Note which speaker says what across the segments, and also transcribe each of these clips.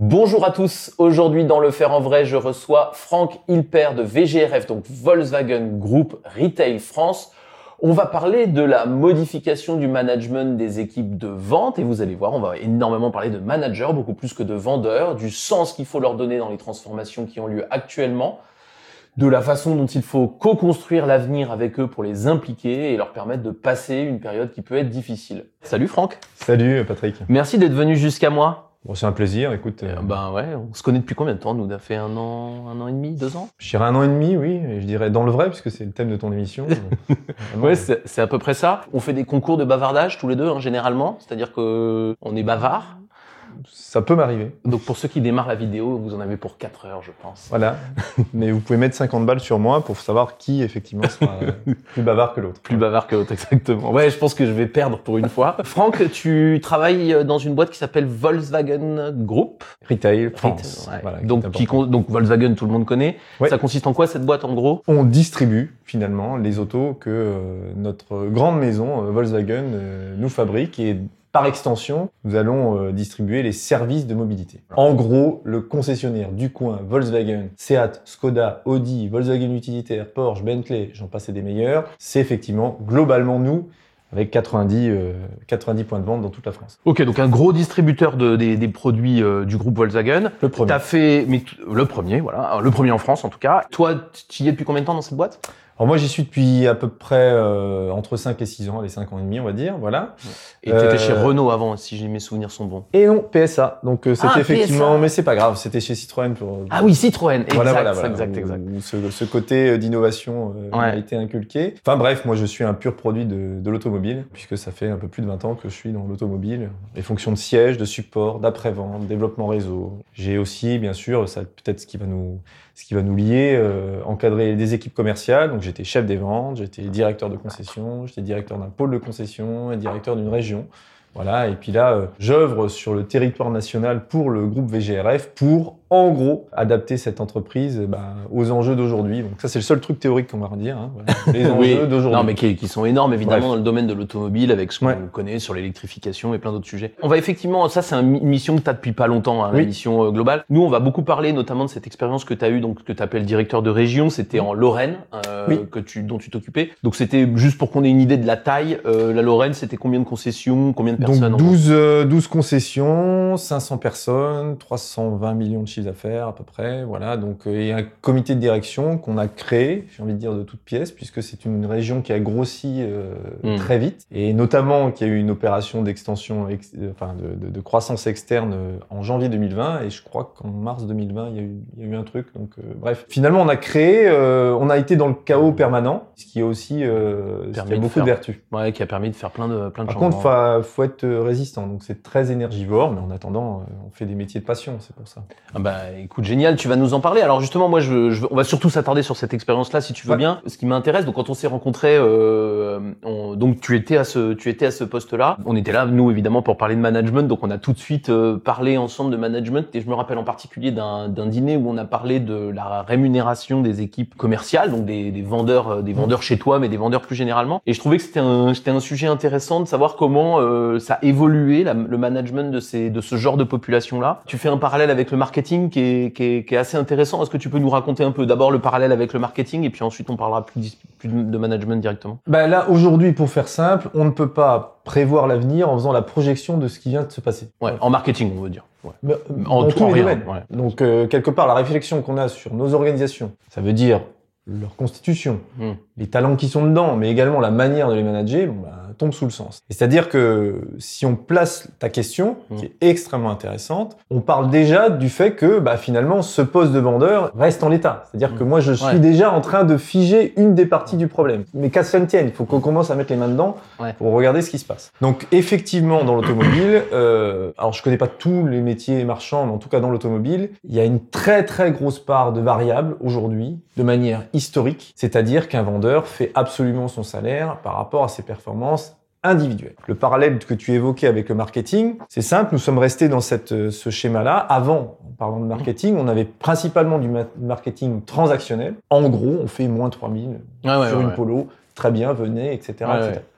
Speaker 1: Bonjour à tous. Aujourd'hui, dans Le Faire en Vrai, je reçois Franck Hilper de VGRF, donc Volkswagen Group Retail France. On va parler de la modification du management des équipes de vente et vous allez voir, on va énormément parler de managers, beaucoup plus que de vendeurs, du sens qu'il faut leur donner dans les transformations qui ont lieu actuellement, de la façon dont il faut co-construire l'avenir avec eux pour les impliquer et leur permettre de passer une période qui peut être difficile. Salut Franck.
Speaker 2: Salut Patrick.
Speaker 1: Merci d'être venu jusqu'à moi.
Speaker 2: Bon, c'est un plaisir, écoute.
Speaker 1: Euh, ben ouais, on se connaît depuis combien de temps Nous, on a fait un an, un an et demi, deux ans?
Speaker 2: Je dirais un an et demi, oui. Et je dirais dans le vrai, puisque c'est le thème de ton émission.
Speaker 1: ouais, c'est à peu près ça. On fait des concours de bavardage tous les deux, hein, généralement. C'est-à-dire que on est bavard.
Speaker 2: Ça peut m'arriver.
Speaker 1: Donc pour ceux qui démarrent la vidéo, vous en avez pour 4 heures, je pense.
Speaker 2: Voilà. Mais vous pouvez mettre 50 balles sur moi pour savoir qui effectivement sera plus bavard que l'autre.
Speaker 1: Plus bavard que l'autre, exactement. Ouais, je pense que je vais perdre pour une fois. Franck, tu travailles dans une boîte qui s'appelle Volkswagen Group.
Speaker 2: Retail France.
Speaker 1: Voilà, donc, qui, donc Volkswagen, tout le monde connaît. Ça consiste en quoi cette boîte en gros?
Speaker 2: On distribue finalement les autos que euh, notre grande maison euh, Volkswagen euh, nous fabrique et par extension, nous allons euh, distribuer les services de mobilité. En gros, le concessionnaire du coin, Volkswagen, Seat, Skoda, Audi, Volkswagen Utilitaire, Porsche, Bentley, j'en passe des meilleurs, c'est effectivement globalement nous avec 90, 90 euh, points de vente dans toute la France.
Speaker 1: Ok, donc un gros distributeur de, des, produits euh, du groupe Volkswagen.
Speaker 2: Le premier.
Speaker 1: T'as fait, mais le premier, voilà, le premier en France en tout cas. Toi, tu y es depuis combien de temps dans cette boîte?
Speaker 2: Alors moi j'y suis depuis à peu près euh, entre 5 et 6 ans, les 5 ans et demi on va dire, voilà.
Speaker 1: Et tu étais chez euh, Renault avant, si mes souvenirs sont bons.
Speaker 2: Et non, PSA. Donc euh, c'était ah, effectivement, mais c'est pas grave, c'était chez Citroën pour.
Speaker 1: Ah oui, Citroën, exact, voilà, voilà, exact, exact.
Speaker 2: ce, ce, côté d'innovation a été inculqué. Enfin bref, moi je suis un pur produit de, de l'automobile, puisque ça fait un peu plus de 20 ans que je suis dans l'automobile. Les fonctions de siège, de support, d'après-vente, développement réseau. J'ai aussi, bien sûr, ça peut-être ce qui va nous ce qui va nous lier, euh, encadrer des équipes commerciales. Donc j'étais chef des ventes, j'étais directeur de concession, j'étais directeur d'un pôle de concession et directeur d'une région. Voilà, et puis là, euh, j'œuvre sur le territoire national pour le groupe VGRF pour en gros, adapter cette entreprise bah, aux enjeux d'aujourd'hui. Donc ça, c'est le seul truc théorique qu'on va redire. Hein,
Speaker 1: Les enjeux d'aujourd'hui. Non, mais qui, qui, sont énormes, évidemment, dans le domaine de l'automobile, avec ce qu'on connaît sur l'électrification et plein d'autres sujets. On va effectivement, ça, c'est une mission que tu as depuis pas longtemps, hein, la mission euh, globale. Nous, on va beaucoup parler notamment de cette expérience que tu as eue, donc que tu appelles directeur de région. C'était en Lorraine, euh, que tu, dont tu t'occupais. Donc c'était juste pour qu'on ait une idée de la taille. Euh, la Lorraine, c'était combien de concessions, combien de personnes
Speaker 2: Donc 12, 12 concessions, 500 personnes, 320 millions de chiffres d'affaires à peu près. Voilà, donc euh, il y a un comité de direction qu'on a créé, j'ai envie de dire de toutes pièces, puisque c'est une région qui a grossi euh, hmm. très vite et notamment qui a eu une opération d'extension, euh, enfin de, croissance externe en janvier 2020 et je crois qu'en mars 2020 il y, a eu, il y a eu un truc. Donc bref, finalement on a créé, on a été dans le chaos permanent, ce qui est aussi ce qui a beaucoup de, vertus.
Speaker 1: Ouais, qui a permis de faire plein de plein de
Speaker 2: Par contre, faut, faut être résistant, donc c'est très énergivore, mais en attendant, on fait des métiers de passion, c'est pour ça.
Speaker 1: Ah bah écoute, génial, tu vas nous en parler. Alors justement, moi, je, on va surtout s'attarder sur cette expérience-là, si tu veux bien. Ce qui m'intéresse, donc quand on s'est rencontrés, euh, donc tu étais à ce, tu étais à ce poste-là. On était là, nous évidemment, pour parler de management, donc on a tout de suite euh, parlé ensemble de management. Et je me rappelle en particulier d'un dîner où on a parlé de la rémunération des équipes commerciales, donc des, des vendeurs, euh, des vendeurs chez toi, mais des vendeurs plus généralement. Et je trouvais que c'était un, c'était un sujet intéressant de savoir comment euh, ça a évolué le management de ces, de ce genre de population-là. Tu fais un parallèle avec le marketing qui est, qui est, qui est assez intéressant. Est-ce que tu peux nous raconter un peu d'abord le parallèle avec le marketing et puis ensuite on parlera plus, de management directement?
Speaker 2: Ben Là, aujourd'hui, pour faire simple, on ne peut pas prévoir l'avenir en faisant la projection de ce qui vient de se passer.
Speaker 1: Ouais, en marketing, on veut dire.
Speaker 2: Ouais. en tous les domaines. Donc, euh, quelque part, la réflexion qu'on a sur nos organisations, ça veut dire leur constitution, hmm. les talents qui sont dedans, mais également la manière de les manager, bon, bah, tombe sous le sens. C'est-à-dire que si on place ta question, mmh. qui est extrêmement intéressante, on parle déjà du fait que bah, finalement ce poste de vendeur reste en l'état. C'est-à-dire mmh. que moi je suis déjà en train de figer une des parties du problème. Mais qu'à cela ne tienne, il faut qu'on commence à mettre les mains dedans pour regarder ce qui se passe. Donc effectivement dans l'automobile, euh, alors je connais pas tous les métiers marchands, mais en tout cas dans l'automobile, il y a une très très grosse part de variables aujourd'hui de manière historique, c'est-à-dire qu'un vendeur fait absolument son salaire par rapport à ses performances individuel. Le parallèle que tu évoquais avec le marketing, c'est simple, nous sommes restés dans cette, euh, ce schéma-là. Avant, en parlant de marketing, on avait principalement du marketing transactionnel. En gros, on fait moins 3000 sur une polo, très bien, venez, etc.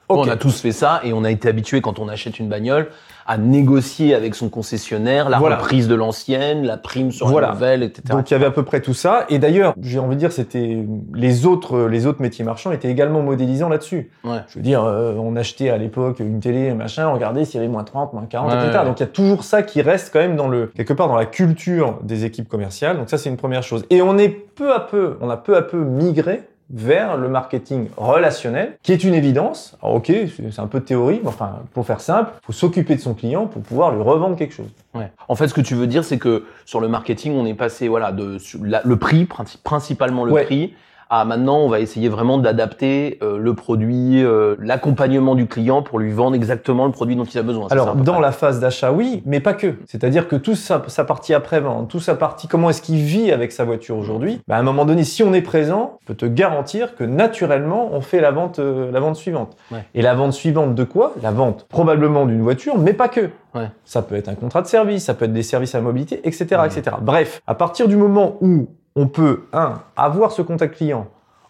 Speaker 1: On a tous fait ça et on a été habitué quand on achète une bagnole à négocier avec son concessionnaire la reprise de l'ancienne, la prime sur la nouvelle, etc.
Speaker 2: Donc il y avait à peu près tout ça. Et d'ailleurs, j'ai envie de dire, c'était les autres, les autres métiers marchands étaient également modélisants là-dessus. Ouais. Je veux dire, euh, on achetait à l'époque une télé, machin, on regardait s'il y avait moins 30, moins 40, etc. Donc il y a toujours ça qui reste quand même dans le quelque part dans la culture des équipes commerciales. Donc ça c'est une première chose. Et on est peu à peu, on a peu à peu migré vers le marketing relationnel, qui est une évidence. Alors, ok, c'est un peu de théorie, mais enfin, pour faire simple, faut s'occuper de son client pour pouvoir lui revendre quelque chose.
Speaker 1: Ouais. En fait, ce que tu veux dire, c'est que sur le marketing, on est passé, voilà, de le prix, principalement le prix, ah maintenant on va essayer vraiment d'adapter euh, le produit, euh, l'accompagnement du client pour lui vendre exactement le produit dont il a besoin.
Speaker 2: Alors dans la phase d'achat oui, mais pas que. C'est-à-dire que tout sa, sa partie après-vente, tout sa partie comment est-ce qu'il vit avec sa voiture aujourd'hui, bah, à un moment donné si on est présent, je peux te garantir que naturellement on fait la vente, euh, la vente suivante. Et la vente suivante de quoi? La vente probablement d'une voiture, mais pas que. Ouais. Ça peut être un contrat de service, ça peut être des services à mobilité, etc., etc. Bref, à partir du moment où on peut, un, avoir ce contact client,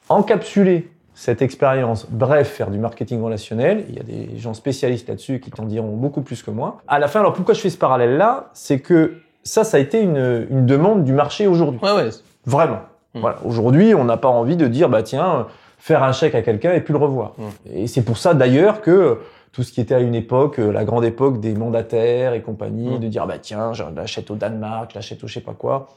Speaker 2: encapsuler cette expérience, bref, faire du marketing relationnel. Il y a des gens spécialistes là-dessus qui t'en diront beaucoup plus que moi. À la fin, alors pourquoi je fais ce parallèle-là? C'est que ça, ça a été une, demande du marché aujourd'hui.
Speaker 1: Ouais, ouais.
Speaker 2: Vraiment. Hmm. Voilà. Aujourd'hui, on n'a pas envie de dire, bah tiens, faire un chèque à quelqu'un et puis le revoir. Hmm. Et c'est pour ça d'ailleurs que tout ce qui était à une époque, la grande époque des mandataires et compagnie, hmm. de dire, bah tiens, je l'achète au Danemark, je l'achète au je sais pas quoi.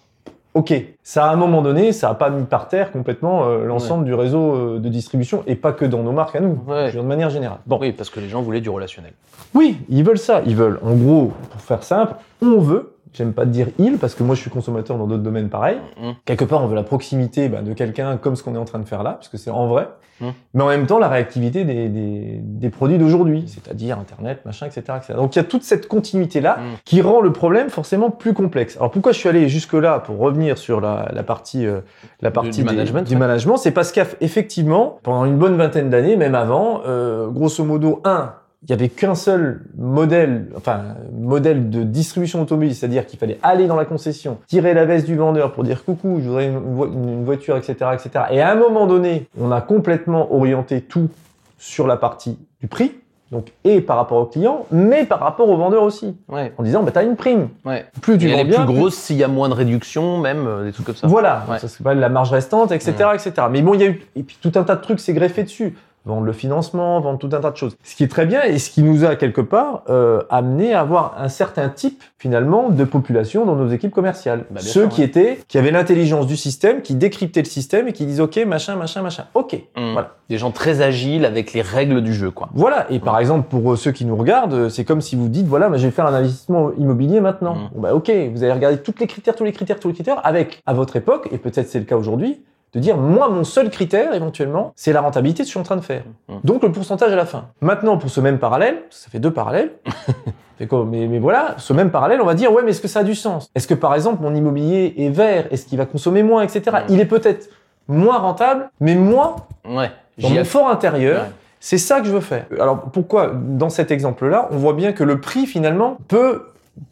Speaker 2: Ok, ça à un moment donné, ça a pas mis par terre complètement euh, l'ensemble du réseau euh, de distribution et pas que dans nos marques à nous, de manière générale.
Speaker 1: Bon. Oui, parce que les gens voulaient du relationnel.
Speaker 2: Oui, ils veulent ça. Ils veulent, en gros, pour faire simple, on veut J'aime pas dire il parce que moi je suis consommateur dans d'autres domaines pareils. Mmh. Quelque part, on veut la proximité bah, de quelqu'un comme ce qu'on est en train de faire là, parce que c'est en vrai. Mmh. Mais en même temps, la réactivité des, des, des produits d'aujourd'hui, c'est-à-dire Internet, machin, etc., etc. Donc il y a toute cette continuité là mmh. qui rend le problème forcément plus complexe. Alors pourquoi je suis allé jusque là pour revenir sur la, la partie euh, la partie du, management, du management, c'est parce qu'effectivement, pendant une bonne vingtaine d'années, même avant, euh, grosso modo, un, il y avait qu'un seul modèle, enfin modèle de distribution automobile, c'est-à-dire qu'il fallait aller dans la concession, tirer la veste du vendeur pour dire coucou, je voudrais une, voiture, etc., etc. Et à un moment donné, on a complètement orienté tout sur la partie du prix, donc et par rapport au client, mais par rapport au vendeur aussi, ouais. en disant bah t'as une prime.
Speaker 1: Ouais. Plus tu vends bien, plus grosse s'il y a moins de réduction, même euh, des trucs comme ça.
Speaker 2: Voilà, ça s'appelle la marge restante, etc., etc. Mais bon, il y a eu et puis tout un tas de trucs s'est greffé dessus vendre le financement, vendre tout un tas de choses. Ce qui est très bien et ce qui nous a quelque part euh, amené à avoir un certain type finalement de population dans nos équipes commerciales. Bah, Ceux qui étaient, qui avaient l'intelligence du système, qui décryptaient le système et qui disent ok machin machin machin. Ok.
Speaker 1: Mmh. Voilà. Des gens très agiles avec les règles du jeu quoi.
Speaker 2: Voilà. Et par exemple pour ceux qui nous regardent, c'est comme si vous dites voilà, je vais faire un investissement immobilier maintenant. Mmh. Bon, bah ok, vous allez regarder tous les critères, tous les critères, tous les critères avec à votre époque et peut-être c'est le cas aujourd'hui de dire moi mon seul critère éventuellement c'est la rentabilité que je suis en train de faire. Mmh. Donc le pourcentage à la fin. Maintenant pour ce même parallèle, ça fait deux parallèles. mais, mais voilà, ce même parallèle, on va dire ouais mais est-ce que ça a du sens? Est-ce que par exemple mon immobilier est vert? Est-ce qu'il va consommer moins, etc. Mmh. Il est peut-être moins rentable, mais moi ouais, dans mon fort intérieur. C'est ça que je veux faire. Alors pourquoi dans cet exemple-là, on voit bien que le prix finalement peut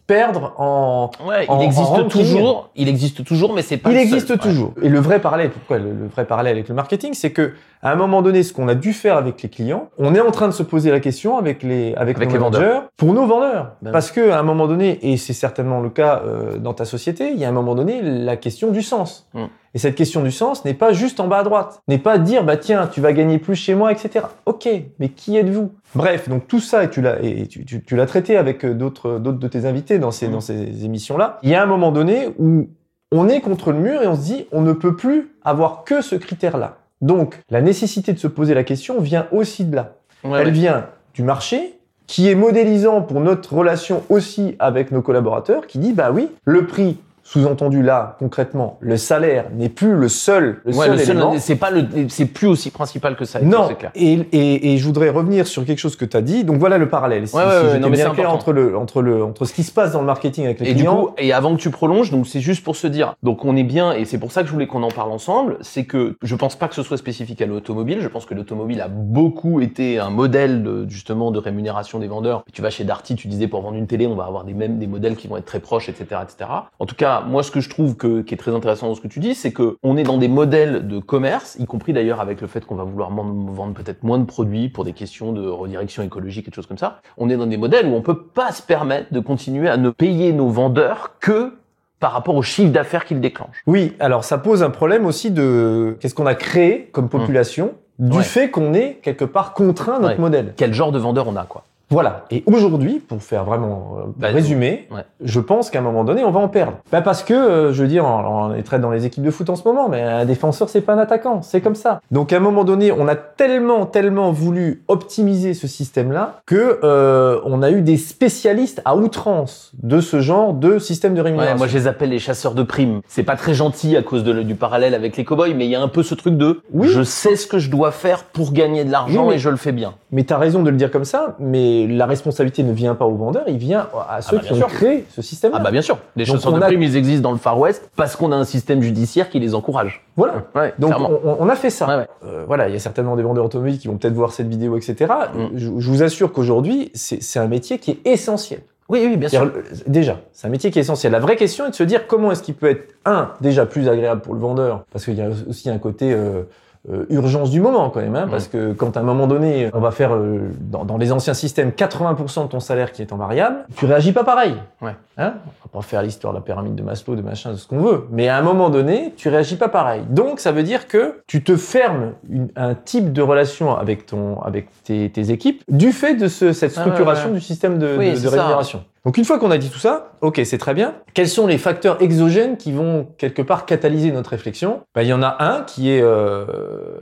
Speaker 2: perdre en.
Speaker 1: Ouais, il existe toujours. Il existe toujours, mais c'est pas.
Speaker 2: Il existe toujours. Et le vrai parallèle, pourquoi le, vrai parallèle avec le marketing, c'est que à un moment donné, ce qu'on a dû faire avec les clients, on est en train de se poser la question avec les avec, nos les vendeurs pour nos vendeurs, ben parce que à un moment donné, et c'est certainement le cas euh, dans ta société, il y a un moment donné la question du sens. Mm. Et cette question du sens n'est pas juste en bas à droite, n'est pas dire bah tiens tu vas gagner plus chez moi, etc. Ok, mais qui êtes-vous? Bref, donc tout ça et tu l'as et tu, tu, tu l'as traité avec euh, d'autres d'autres de tes invités dans ces mm. dans ces émissions là. Il y a un moment donné où on est contre le mur et on se dit on ne peut plus avoir que ce critère là. Donc la nécessité de se poser la question vient aussi de là. Elle vient du marché qui est modélisant pour notre relation aussi avec nos collaborateurs, qui dit bah oui, le prix sous-entendu là, concrètement, le salaire n'est plus le seul, le seul, élément.
Speaker 1: C'est pas le, c'est plus aussi principal que ça.
Speaker 2: Non. Clair. Et, et, et, je voudrais revenir sur quelque chose que tu as dit. Donc voilà le parallèle.
Speaker 1: Si, ouais, ouais, non, mais bien clair
Speaker 2: entre le, entre le, entre ce qui se passe dans le marketing avec les
Speaker 1: et
Speaker 2: clients.
Speaker 1: Du coup, et avant que tu prolonges, donc c'est juste pour se dire. Donc on est bien, et c'est pour ça que je voulais qu'on en parle ensemble. C'est que je pense pas que ce soit spécifique à l'automobile. Je pense que l'automobile a beaucoup été un modèle de, justement de rémunération des vendeurs. Tu vas chez Darty, tu disais pour vendre une télé, on va avoir des mêmes des modèles qui vont être très proches, etc., etc. En tout cas moi, ce que je trouve que, qui est très intéressant dans ce que tu dis, c'est que on est dans des modèles de commerce, y compris d'ailleurs avec le fait qu'on va vouloir vendre peut-être moins de produits pour des questions de redirection écologique et des choses comme ça. On est dans des modèles où on peut pas se permettre de continuer à ne payer nos vendeurs que par rapport au chiffre d'affaires qu'ils déclenchent.
Speaker 2: Oui, alors ça pose un problème aussi de qu'est-ce qu'on a créé comme population du fait qu'on est quelque part contraint notre modèle.
Speaker 1: Quel genre de vendeur on a, quoi.
Speaker 2: Voilà. Et aujourd'hui, pour faire vraiment euh, bah, résumer, je pense qu'à un moment donné, on va en perdre. Bah parce que, euh, je veux dire, on, est très dans les équipes de foot en ce moment, mais un défenseur, c'est pas un attaquant, c'est comme ça. Donc à un moment donné, on a tellement, tellement voulu optimiser ce système-là que euh, on a eu des spécialistes à outrance de ce genre de système de rémunération.
Speaker 1: moi, je les appelle les chasseurs de primes. C'est pas très gentil à cause de, du parallèle avec les cowboys, mais il y a un peu ce truc de, oui. je sais ce que je dois faire pour gagner de l'argent et je le fais bien.
Speaker 2: Mais t'as raison de le dire comme ça, mais la responsabilité ne vient pas aux vendeurs, il vient à ah ceux bah, qui ont créé ce système. -là.
Speaker 1: Ah bah bien sûr. Les chasseurs de primes, ils existent dans le Far West parce qu'on a un système judiciaire qui les encourage.
Speaker 2: Voilà. Donc on, a fait ça. Euh, voilà, il y a certainement des vendeurs automobiles qui vont peut-être voir cette vidéo, etc. Mm. Je, vous assure qu'aujourd'hui, c'est un métier qui est essentiel.
Speaker 1: Oui, oui, bien sûr.
Speaker 2: Déjà, c'est un métier qui est essentiel. La vraie question est de se dire comment est-ce qu'il peut être, un, déjà plus agréable pour le vendeur, parce qu'il y a aussi un côté... Euh, euh, urgence du moment quand même, hein, parce que quand à un moment donné, on va faire euh, dans, dans, les anciens systèmes 80% de ton salaire qui est en variable, tu réagis pas pareil.
Speaker 1: Ouais.
Speaker 2: Hein? On va pas faire l'histoire de la pyramide de Maslow, de machin, de ce qu'on veut, mais à un moment donné, tu réagis pas pareil. Donc ça veut dire que tu te fermes une, un type de relation avec ton, avec tes, tes équipes du fait de ce, cette structuration du système de, de, de rémunération. Donc une fois qu'on a dit tout ça, ok, c'est très bien. Quels sont les facteurs exogènes qui vont quelque part catalyser notre réflexion? Ben, Il y en a un qui est... Euh...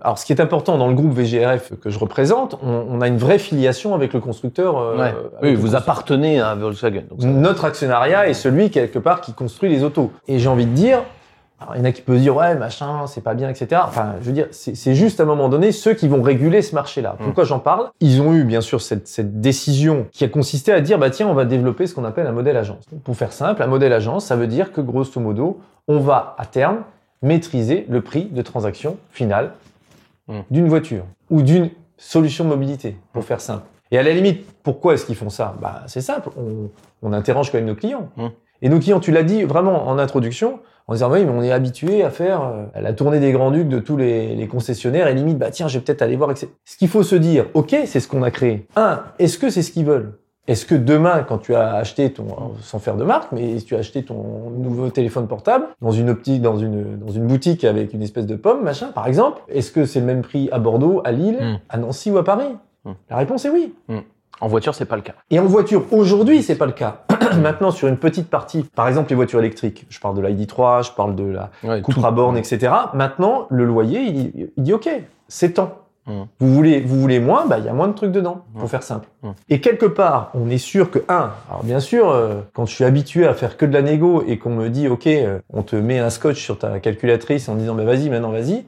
Speaker 2: Alors ce qui est important dans le groupe VGRF que je représente, on, on a une vraie filiation avec le constructeur.
Speaker 1: Euh, ouais. oui, vous appartenez à Volkswagen.
Speaker 2: Donc Notre actionnariat est celui quelque part qui construit les autos. Et j'ai envie de dire, alors, il y en a qui peuvent dire ouais machin c'est pas bien etc. Enfin je veux dire c'est juste à un moment donné ceux qui vont réguler ce marché-là. Mm. Pourquoi j'en parle? Ils ont eu bien sûr cette, cette, décision qui a consisté à dire bah tiens on va développer ce qu'on appelle un modèle agence. Pour faire simple un modèle agence ça veut dire que grosso modo on va à terme maîtriser le prix de transaction finale mm. d'une voiture ou d'une solution de mobilité pour faire simple. Et à la limite pourquoi est-ce qu'ils font ça? Bah c'est simple on, on interroge quand même nos clients. Mm. Et nos clients, tu l'as dit vraiment en introduction, en disant oui, mais on est habitué à faire euh, la tournée des grands ducs de tous les, les concessionnaires et limite, bah tiens, je vais peut-être aller voir. Etc. Ce qu'il faut se dire, ok, c'est ce qu'on a créé. Un, est-ce que c'est ce qu'ils veulent? Est-ce que demain, quand tu as acheté ton, sans faire de marque, mais si tu as acheté ton nouveau téléphone portable dans une optique, dans une dans une boutique avec une espèce de pomme, machin, par exemple, est-ce que c'est le même prix à Bordeaux, à Lille, mm. à Nancy ou à Paris? Mm. La réponse est oui.
Speaker 1: Mm. En voiture, c'est pas le cas.
Speaker 2: Et en voiture, aujourd'hui, c'est pas le cas. Maintenant, sur une petite partie, par exemple les voitures électriques, je parle de l'ID3, je parle de la ouais, à borne, etc. Maintenant, le loyer, il, il dit OK, c'est temps. Mmh. Vous voulez, vous voulez moins, bah il y a moins de trucs dedans, mmh. pour faire simple. Mmh. Et quelque part, on est sûr que un, alors bien sûr, euh, quand je suis habitué à faire que de la négo et qu'on me dit ok, euh, on te met un scotch sur ta calculatrice en disant bah vas-y maintenant vas-y,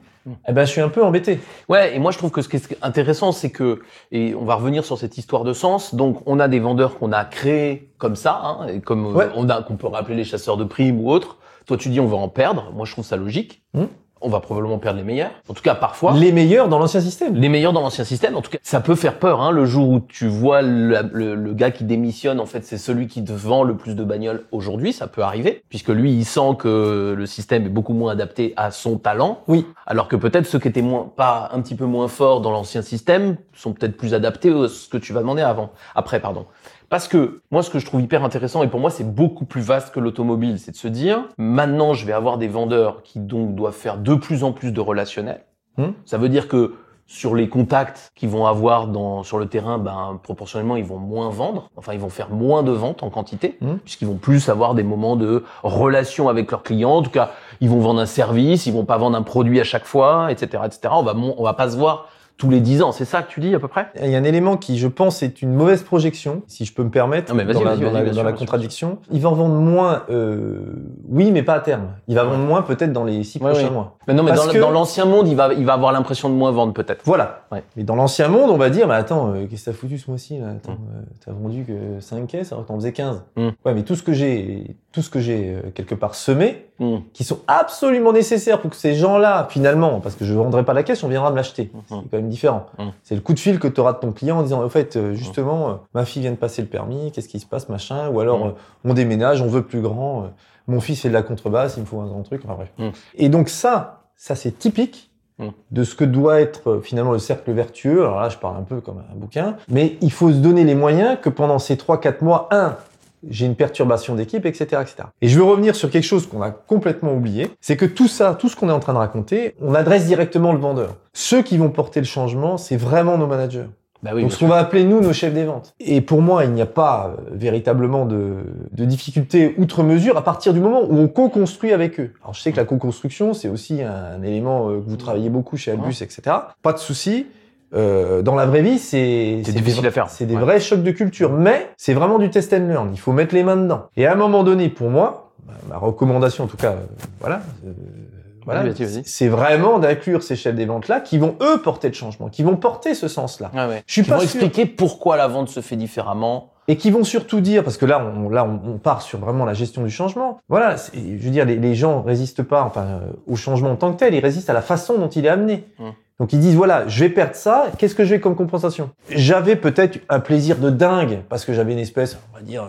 Speaker 2: eh ben, je suis un peu embêté.
Speaker 1: Ouais, et moi je trouve que ce qui est intéressant, c'est que, et on va revenir sur cette histoire de sens. Donc, on a des vendeurs qu'on a créés comme ça, hein, et comme ouais. on a, qu'on peut rappeler les chasseurs de primes ou autres. Toi, tu dis on va en perdre. Moi, je trouve ça logique. Mmh on va probablement perdre les meilleurs. En tout cas, parfois.
Speaker 2: Les meilleurs dans l'ancien système.
Speaker 1: Les meilleurs dans l'ancien système. En tout cas, ça peut faire peur. Hein, le jour où tu vois le, le, le gars qui démissionne, en fait, c'est celui qui te vend le plus de bagnoles aujourd'hui. Ça peut arriver, puisque lui, il sent que le système est beaucoup moins adapté à son talent.
Speaker 2: Oui.
Speaker 1: Alors que peut-être ceux qui étaient moins, pas un petit peu moins forts dans l'ancien système sont peut-être plus adaptés à ce que tu vas demander avant. Après, pardon. Parce que moi, ce que je trouve hyper intéressant, et pour moi, c'est beaucoup plus vaste que l'automobile, c'est de se dire, maintenant, je vais avoir des vendeurs qui donc doivent faire de plus en plus de relationnel. Mmh. Ça veut dire que sur les contacts qu'ils vont avoir dans, sur le terrain, ben, proportionnellement, ils vont moins vendre. Enfin, ils vont faire moins de ventes en quantité, mmh. puisqu'ils vont plus avoir des moments de relation avec leurs clients. En tout cas, ils vont vendre un service, ils vont pas vendre un produit à chaque fois, etc., etc. On va, on va pas se voir tous les 10 ans. C'est ça que tu dis à peu près?
Speaker 2: Il y a un élément qui, je pense, est une mauvaise projection, si je peux me permettre, non, mais dans, la, dans, la, dans la, contradiction. Il va en vendre moins, euh, oui, mais pas à terme. Il va vendre moins peut-être dans les 6 prochains mois.
Speaker 1: Mais non, mais Parce dans, que... dans l'ancien monde, il va, il va avoir l'impression de moins vendre peut-être.
Speaker 2: Voilà. Ouais. Mais dans l'ancien monde, on va dire, mais attends, euh, qu'est-ce que t'as foutu ce mois-ci là? Attends, mm. euh, t'as vendu que 5 caisses alors que t'en faisais 15. Mm. Ouais, mais tout ce que j'ai, tout ce que j'ai euh, quelque part semé, mmh. qui sont absolument nécessaires pour que ces gens-là, finalement, parce que je ne vendrai pas la caisse, on viendra me l'acheter. Mmh. C'est quand même différent. Mmh. C'est le coup de fil que tu auras de ton client en disant, en fait, euh, justement, euh, ma fille vient de passer le permis, qu'est-ce qui se passe, machin, ou alors on déménage, on veut plus grand, mon fils fait de la contrebasse, il me faut un grand truc, enfin bref. Et donc ça, ça c'est typique de ce que doit être finalement le cercle vertueux. Alors là, je parle un peu comme un bouquin, mais il faut se donner les moyens que pendant ces 3-4 mois, un, j'ai une perturbation d'équipe, etc., etc. Et je veux revenir sur quelque chose qu'on a complètement oublié, c'est que tout ça, tout ce qu'on est en train de raconter, on adresse directement le vendeur. Ceux qui vont porter le changement, c'est vraiment nos managers. Bah oui, Donc ce qu'on va appeler nous nos chefs des ventes. Et pour moi, il n'y a pas euh, véritablement de, de difficulté outre mesure à partir du moment où on co-construit avec eux. Alors je sais que la co-construction, c'est aussi un, élément euh, que vous travaillez beaucoup chez Albus, etc. Pas de souci. Euh, dans la vraie vie, c'est
Speaker 1: difficile à faire.
Speaker 2: C'est des vrais chocs de culture, mais c'est vraiment du test and learn. Il faut mettre les mains dedans. Et à un moment donné, pour moi, ma recommandation, en tout cas, euh, voilà, euh, voilà, c'est vraiment d'inclure ces chefs des ventes là qui vont eux porter le changement, qui vont porter ce sens-là.
Speaker 1: Ah ouais. Je suis qui pas vont expliquer pourquoi la vente se fait différemment.
Speaker 2: Et qui vont surtout dire, parce que là, on, là, on, part sur vraiment la gestion du changement. Voilà, je veux dire, les, les gens résistent pas, enfin, au changement en tant que tel, ils résistent à la façon dont il est amené. Hum. Donc ils disent voilà, je vais perdre ça, qu'est-ce que je vais comme compensation? J'avais peut-être un plaisir de dingue parce que j'avais une espèce, on va dire,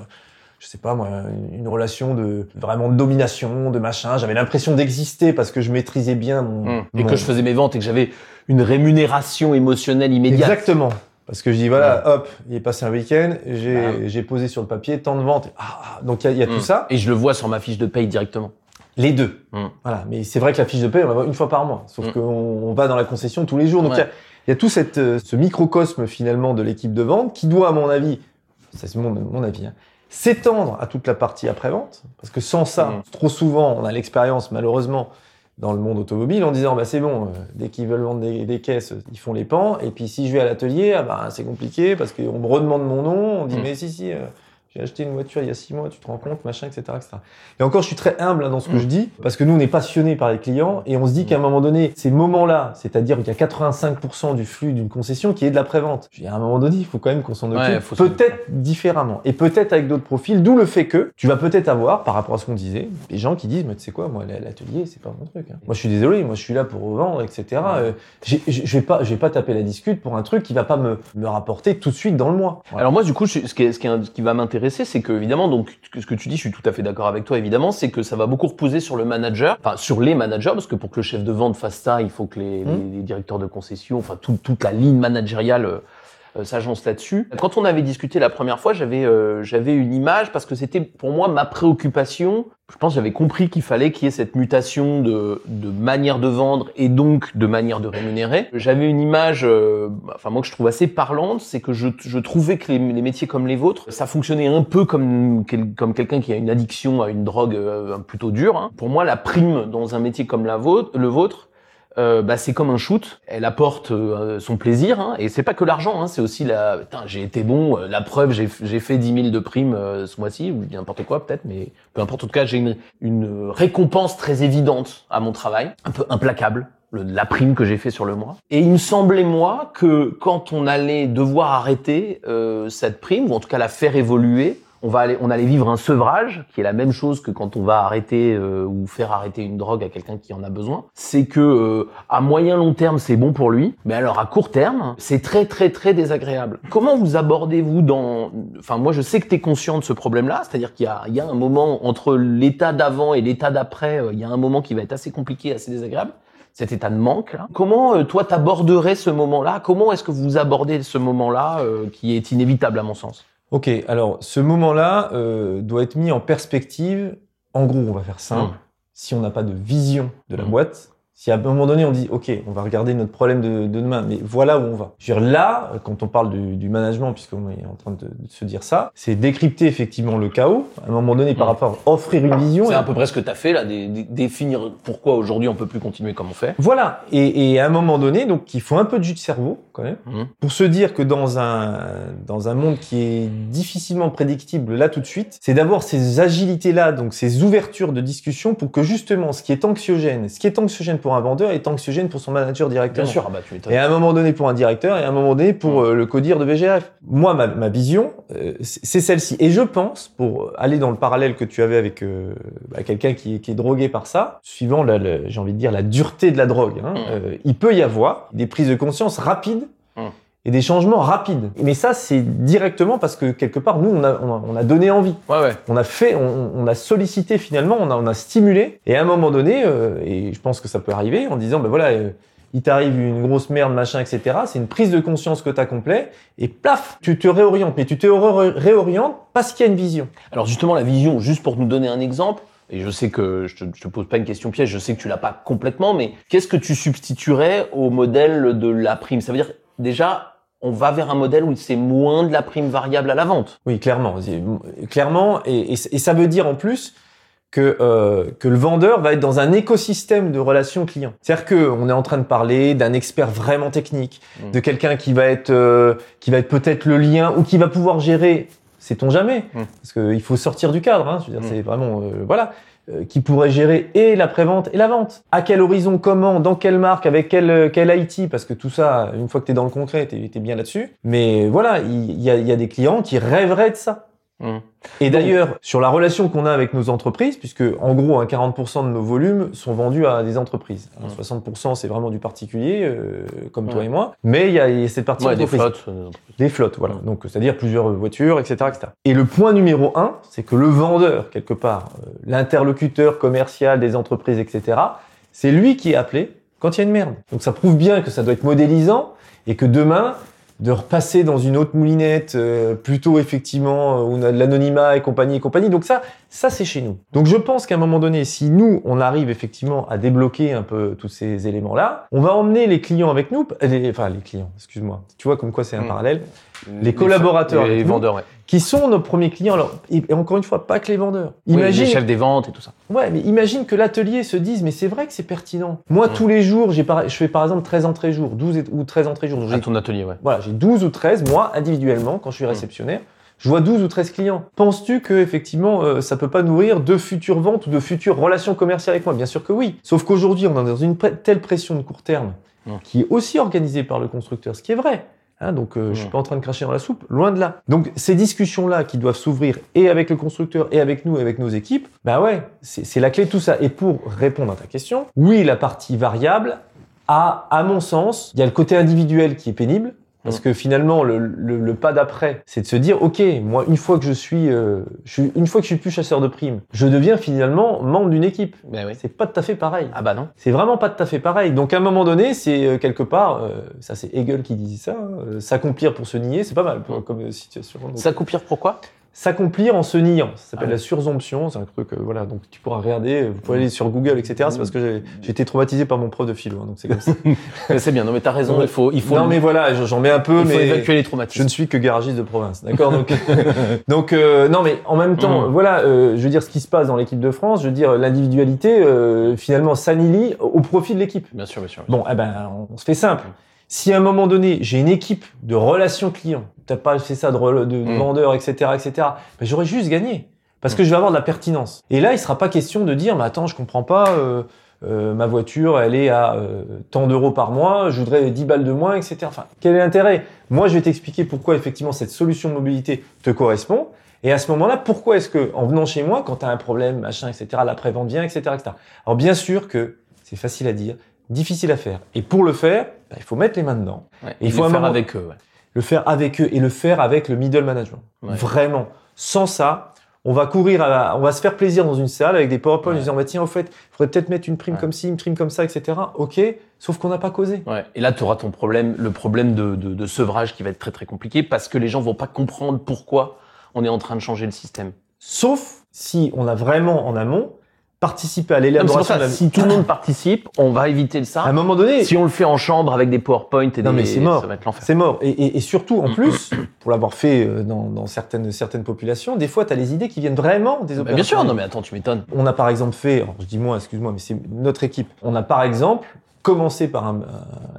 Speaker 2: je sais pas moi, une relation de vraiment de domination, de machin. J'avais l'impression d'exister parce que je maîtrisais bien mon,
Speaker 1: mmh. et que je faisais mes ventes et que j'avais une rémunération émotionnelle immédiate.
Speaker 2: Exactement. Parce que je dis voilà, hop, il est passé un week-end, j'ai posé sur le papier tant de ventes. Ah, ah donc il y a, y a tout ça.
Speaker 1: Et je le vois sur ma fiche de paye directement.
Speaker 2: Les deux. Mm. Voilà. Mais c'est vrai que la fiche de paie, on va voir une fois par mois. Sauf mm. qu'on va dans la concession tous les jours. Donc il y, a tout cette, euh, ce microcosme finalement de l'équipe de vente qui doit, à mon avis, ça c'est mon, mon avis, hein, s'étendre à toute la partie après-vente. Parce que sans ça, mm. trop souvent, on a l'expérience malheureusement dans le monde automobile en disant bah c'est bon, euh, dès qu'ils veulent vendre des, caisses, ils font les pans. Et puis si je vais à l'atelier, ah, bah, c'est compliqué parce qu'on me redemande mon nom. On dit mais si si. Euh, j'ai acheté une voiture il y a six mois, tu te rends compte, machin, etc., etc. Et encore, je suis très humble hein, dans ce que mm. je dis, parce que nous, on est passionnés par les clients, et on se dit qu'à un moment donné, ces moments-là, c'est-à-dire qu'il y a 85% du flux d'une concession qui est de la prévente. À un moment donné, il faut quand même qu'on s'en occupe, peut-être différemment, et peut-être avec d'autres profils, d'où le fait que tu vas peut-être avoir, par rapport à ce qu'on disait, des gens qui disent, mais tu sais quoi, moi, l'atelier, c'est pas mon truc. Hein. Moi, je suis désolé, moi, je suis là pour revendre, etc. Euh, je vais pas, je vais pas taper la discute pour un truc qui va pas me, me rapporter tout de suite dans le mois.
Speaker 1: Alors moi, du coup, ce qui, ce qui, ce qui va m'intéresser, c'est que évidemment, donc ce que tu dis, je suis tout à fait d'accord avec toi, évidemment, c'est que ça va beaucoup reposer sur le manager, enfin sur les managers, parce que pour que le chef de vente fasse ça, il faut que les, mmh. directeurs de concession, enfin toute la ligne managériale euh, s'agence là-dessus. Quand on avait discuté la première fois, j'avais euh, j'avais une image parce que c'était pour moi ma préoccupation. Je pense j'avais compris qu'il fallait qu'il y ait cette mutation de, de manière de vendre et donc de manière de rémunérer. J'avais une image, euh, enfin moi que je trouve assez parlante, c'est que je, je trouvais que les, les, métiers comme les vôtres, ça fonctionnait un peu comme comme quelqu'un qui a une addiction à une drogue plutôt dure. Hein. Pour moi, la prime dans un métier comme la vôtre, le vôtre, euh, bah, c'est comme un shoot. Elle apporte euh, son plaisir, hein, et c'est pas que l'argent, hein, c'est aussi la. J'ai été bon. Euh, la preuve, j'ai fait 10 000 de primes ce mois-ci, ou n'importe quoi peut-être, mais peu importe. En tout cas, j'ai une, une récompense très évidente à mon travail, un peu implacable. la prime que j'ai fait sur le mois. Et il me semblait moi que quand on allait devoir arrêter cette prime, ou en tout cas la faire évoluer, on va aller, on allait vivre un sevrage, qui est la même chose que quand on va arrêter euh, ou faire arrêter une drogue à quelqu'un qui en a besoin. C'est que euh, à moyen long terme c'est bon pour lui, mais alors à court terme c'est très très très désagréable. Comment vous abordez-vous dans, enfin moi je sais que tu es conscient de ce problème-là, c'est-à-dire qu'il y a, il y a un moment entre l'état d'avant et l'état d'après, euh, il y a un moment qui va être assez compliqué, assez désagréable cet état de manque là. Comment toi t'aborderais ce moment-là? Comment est-ce que vous abordez ce moment-là qui est inévitable à mon sens?
Speaker 2: Ok, alors ce moment-là euh, doit être mis en perspective. En gros, on va faire simple. Mmh. Si on n'a pas de vision de la mmh. boîte, si à un moment donné on dit ok, on va regarder notre problème de, de demain, mais voilà où on va. Je veux dire, là, quand on parle du, du management, puisqu'on est en train de, se dire ça, c'est décrypter effectivement le chaos. À un moment donné, par mmh. rapport à offrir une vision.
Speaker 1: C'est à peu près ce que tu as fait là, définir pourquoi aujourd'hui on peut plus continuer comme on fait.
Speaker 2: Voilà. Et, et, à un moment donné, donc il faut un peu de jus de cerveau quand même pour se dire que dans un dans un monde qui est difficilement prédictible là tout de suite, c'est d'avoir ces agilités là, donc ces ouvertures de discussion pour que justement ce qui est anxiogène, ce qui est anxiogène pour pour un vendeur est anxiogène pour son manager directement.
Speaker 1: Bien sûr, ah bah,
Speaker 2: tu Et à un moment donné pour un directeur et à un moment donné pour euh, le codir de VGF. Moi, ma, ma vision, euh, c'est celle-ci. Et je pense, pour aller dans le parallèle que tu avais avec euh, bah, quelqu'un qui, qui, est drogué par ça, suivant, j'ai envie de dire, la dureté de la drogue, hein, mmh. il peut y avoir des prises de conscience rapides mmh et des changements rapides. Mais ça, c'est directement parce que quelque part, nous, on a, on a, donné envie.
Speaker 1: Ouais, ouais.
Speaker 2: On a fait, on, on, a sollicité finalement, on a, on a stimulé. Et à un moment donné, euh, et je pense que ça peut arriver, en disant, ben voilà, euh, il t'arrive une grosse merde, machin, etc. C'est une prise de conscience que tu as complet, et plaf, tu te réorientes. Mais tu te réorientes parce qu'il y a une vision.
Speaker 1: Alors justement, la vision, juste pour nous donner un exemple, et je sais que je te, je te pose pas une question piège, je sais que tu l'as pas complètement, mais qu'est-ce que tu substituerais au modèle de la prime? Ça veut dire déjà, on va vers un modèle où c'est moins de la prime variable à la vente.
Speaker 2: Oui, clairement, clairement, et, ça veut dire en plus que euh, que le vendeur va être dans un écosystème de relations clients. C'est-à-dire que on est en train de parler d'un expert vraiment technique, mmh. de quelqu'un qui va être euh, qui va être peut-être le lien ou qui va pouvoir gérer sait-on jamais mmh. Parce qu'il faut sortir du cadre. Hein, je veux dire, mmh. c'est vraiment euh, voilà. Euh, qui pourrait gérer et la prévente et la vente. À quel horizon, comment, dans quelle marque, avec quel, euh, quel IT, parce que tout ça, une fois que tu es dans le concret, tu es, bien là-dessus. Mais voilà, il y, y a des clients qui rêveraient de ça. Mmh. Et d'ailleurs, sur la relation qu'on a avec nos entreprises, puisque en gros, 40% de nos volumes sont vendus à des entreprises. 60% mmh. c'est vraiment du particulier, euh, comme toi et moi. Mais il y, a cette partie
Speaker 1: ouais, des flottes.
Speaker 2: Des flottes, voilà. Mmh. Donc, c'est-à-dire plusieurs voitures, etc., etc. Et le point numéro un, c'est que le vendeur, quelque part, euh, l'interlocuteur commercial des entreprises, etc., c'est lui qui est appelé quand il y a une merde. Donc ça prouve bien que ça doit être modélisant et que demain, de repasser dans une autre moulinette, euh, plutôt effectivement euh, où on a de l'anonymat et compagnie et compagnie. Donc ça, ça c'est chez nous. Donc je pense qu'à un moment donné, si nous on arrive effectivement à débloquer un peu tous ces éléments-là, on va emmener les clients avec nous, les, enfin les clients, excuse-moi. Tu vois comme quoi c'est un hmm. parallèle. Les, collaborateurs,
Speaker 1: les, vendeurs, ouais
Speaker 2: qui sont nos premiers clients. Alors, et encore une fois, pas que les vendeurs.
Speaker 1: Imagine, les chefs des ventes et tout ça.
Speaker 2: Ouais, mais imagine que l'atelier se dise, mais c'est vrai que c'est pertinent. Moi, mmh. tous les jours, j'ai je fais par exemple 13 entrées jour, 12 ou 13 entrées jour.
Speaker 1: À ton atelier, ouais.
Speaker 2: Voilà, j'ai 12 ou 13, moi, individuellement, quand je suis mmh. réceptionnaire. Je vois 12 ou 13 clients. Penses-tu que effectivement euh, ça peut pas nourrir de futures ventes ou de futures relations commerciales avec moi? Bien sûr que oui. Sauf qu'aujourd'hui, on est dans une telle pression de court terme mmh. qui est aussi organisée par le constructeur, ce qui est vrai. Hein, donc, euh, je suis pas en train de cracher dans la soupe, loin de là. Donc, ces discussions-là qui doivent s'ouvrir et avec le constructeur et avec nous, et avec nos équipes, bah ouais, c'est la clé de tout ça. Et pour répondre à ta question, oui, la partie variable a, à mon sens, il y a le côté individuel qui est pénible, parce que finalement, le, le, pas d'après, c'est de se dire, ok, moi, une fois que je suis, euh, je suis, une fois que je suis plus chasseur de primes, je deviens finalement membre d'une équipe.
Speaker 1: Ben oui.
Speaker 2: C'est pas tout à fait pareil.
Speaker 1: Ah bah non.
Speaker 2: C'est vraiment pas tout à fait pareil. Donc à un moment donné, c'est euh, quelque part, euh, ça c'est Hegel qui disait ça, hein, s'accomplir pour se nier, c'est pas mal comme situation.
Speaker 1: S'accomplir pourquoi?
Speaker 2: S'accomplir en se niant. Ça s'appelle ah la sursomption. C'est un truc, euh, voilà. Donc tu pourras regarder. Vous pouvez aller sur Google, etc. C'est parce que j'ai été traumatisé par mon prof de philo. Hein, donc c'est comme ça.
Speaker 1: c'est bien. Non mais t'as raison. Il faut, il faut.
Speaker 2: Non mais voilà, j'en mets un peu.
Speaker 1: Il
Speaker 2: faut
Speaker 1: évacuer les traumatismes.
Speaker 2: Je ne suis que garagiste de province. D'accord. Donc, donc euh, non mais en même temps, mm. voilà. Euh, je veux dire ce qui se passe dans l'équipe de France. Je veux dire l'individualité finalement s'annihilie au profit de l'équipe.
Speaker 1: Bien sûr, bien sûr.
Speaker 2: Bon, eh ben on se fait simple. Si à un moment donné, j'ai une équipe de relations clients, t'as pas fait ça de, de, mm. vendeurs, etc., etc., ben j'aurais juste gagné. Parce que mm. je vais avoir de la pertinence. Et là, il sera pas question de dire, mais attends, je comprends pas, euh, euh, ma voiture, elle est à euh, tant d'euros par mois, je voudrais 10 balles de moins, etc. Enfin, quel est l'intérêt? Moi, je vais t'expliquer pourquoi effectivement cette solution de mobilité te correspond. Et à ce moment-là, pourquoi est-ce que, en venant chez moi, quand tu as un problème, machin, etc., l'après-vente vient, etc., etc. Alors bien sûr que c'est facile à dire, difficile à faire. Et pour le faire, bah, il faut mettre les mains dedans.
Speaker 1: et il faut le faire avec eux.
Speaker 2: Le faire avec eux et le faire avec le middle management. Vraiment. Sans ça, on va courir, à on va se faire plaisir dans une salle avec des PowerPoint en disant bah, tiens, au fait, il faudrait peut-être mettre une prime comme ci, une prime comme ça, etc. Ok, sauf qu'on n'a pas causé.
Speaker 1: Ouais. Et là, tu auras ton problème, le problème de, de, de sevrage qui va être très très compliqué parce que les gens vont pas comprendre pourquoi on est en train de changer le système.
Speaker 2: Sauf si on a vraiment en amont participer à l'élaboration
Speaker 1: de la... Si tout le monde participe, on va éviter ça.
Speaker 2: À un moment donné,
Speaker 1: si on le fait en chambre avec des PowerPoint et
Speaker 2: non,
Speaker 1: des,
Speaker 2: mais c'est mort. C'est mort. Et, et, et, surtout, en plus, pour l'avoir fait euh, dans, dans, certaines certaines populations, des fois, tu as les idées qui viennent vraiment des opérations.
Speaker 1: bien sûr. Non, mais attends, tu m'étonnes.
Speaker 2: On a par exemple fait, je dis moi, excuse-moi, mais c'est notre équipe. On a par exemple commencé par un,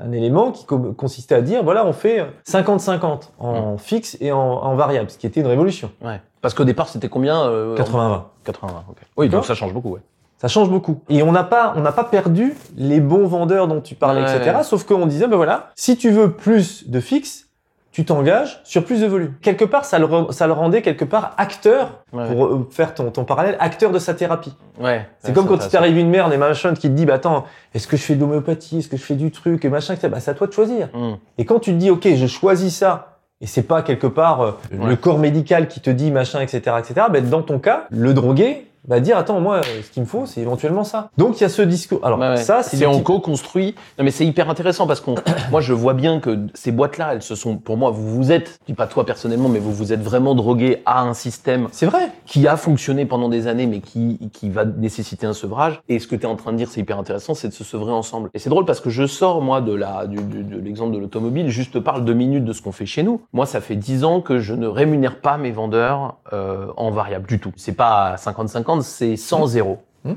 Speaker 2: un élément qui consistait à dire, voilà, on fait 50-50 en fixe et en, en, variable, ce qui était une révolution.
Speaker 1: Ouais. Parce qu'au départ, c'était combien
Speaker 2: euh, 80-20.
Speaker 1: 80 ok. Oui, donc ça change beaucoup, ouais.
Speaker 2: Ça change beaucoup. Et on n'a pas, on n'a pas perdu les bons vendeurs dont tu parlais, etc. Sauf qu'on disait, ben voilà, si tu veux plus de fixe, tu t'engages sur plus de volume. Quelque part, ça le, ça le rendait quelque part acteur, pour euh, faire ton, ton parallèle, acteur de sa thérapie.
Speaker 1: Ouais.
Speaker 2: C'est comme quand il t'arrive une merde et machin qui te dit, bah attends, est-ce que je fais de l'homéopathie, est-ce que je fais du truc et machin, bah c'est à toi de choisir. Mm. Et quand tu te dis, ok, je choisis ça, et c'est pas quelque part euh, le corps médical qui te dit machin, etc., etc. Ben dans ton cas, le drogué, va dire attends moi ce qu'il me faut c'est éventuellement ça. Donc il y a ce discours. Alors ça
Speaker 1: c'est en co-construit. Non mais c'est hyper intéressant parce qu'on moi je vois bien que ces boîtes là elles se sont pour moi vous vous êtes je dis pas toi personnellement mais vous vous êtes vraiment drogué à un système
Speaker 2: C'est vrai
Speaker 1: qui a fonctionné pendant des années mais qui qui va nécessiter un sevrage et ce que tu es en train de dire c'est hyper intéressant c'est de se sevrer ensemble. Et c'est drôle parce que je sors moi de la du, de l'exemple de l'automobile juste parle deux minutes de ce qu'on fait chez nous. Moi ça fait dix ans que je ne rémunère pas mes vendeurs euh, en variable du tout. C'est pas 50-50 c'est 100 zéro. Mmh.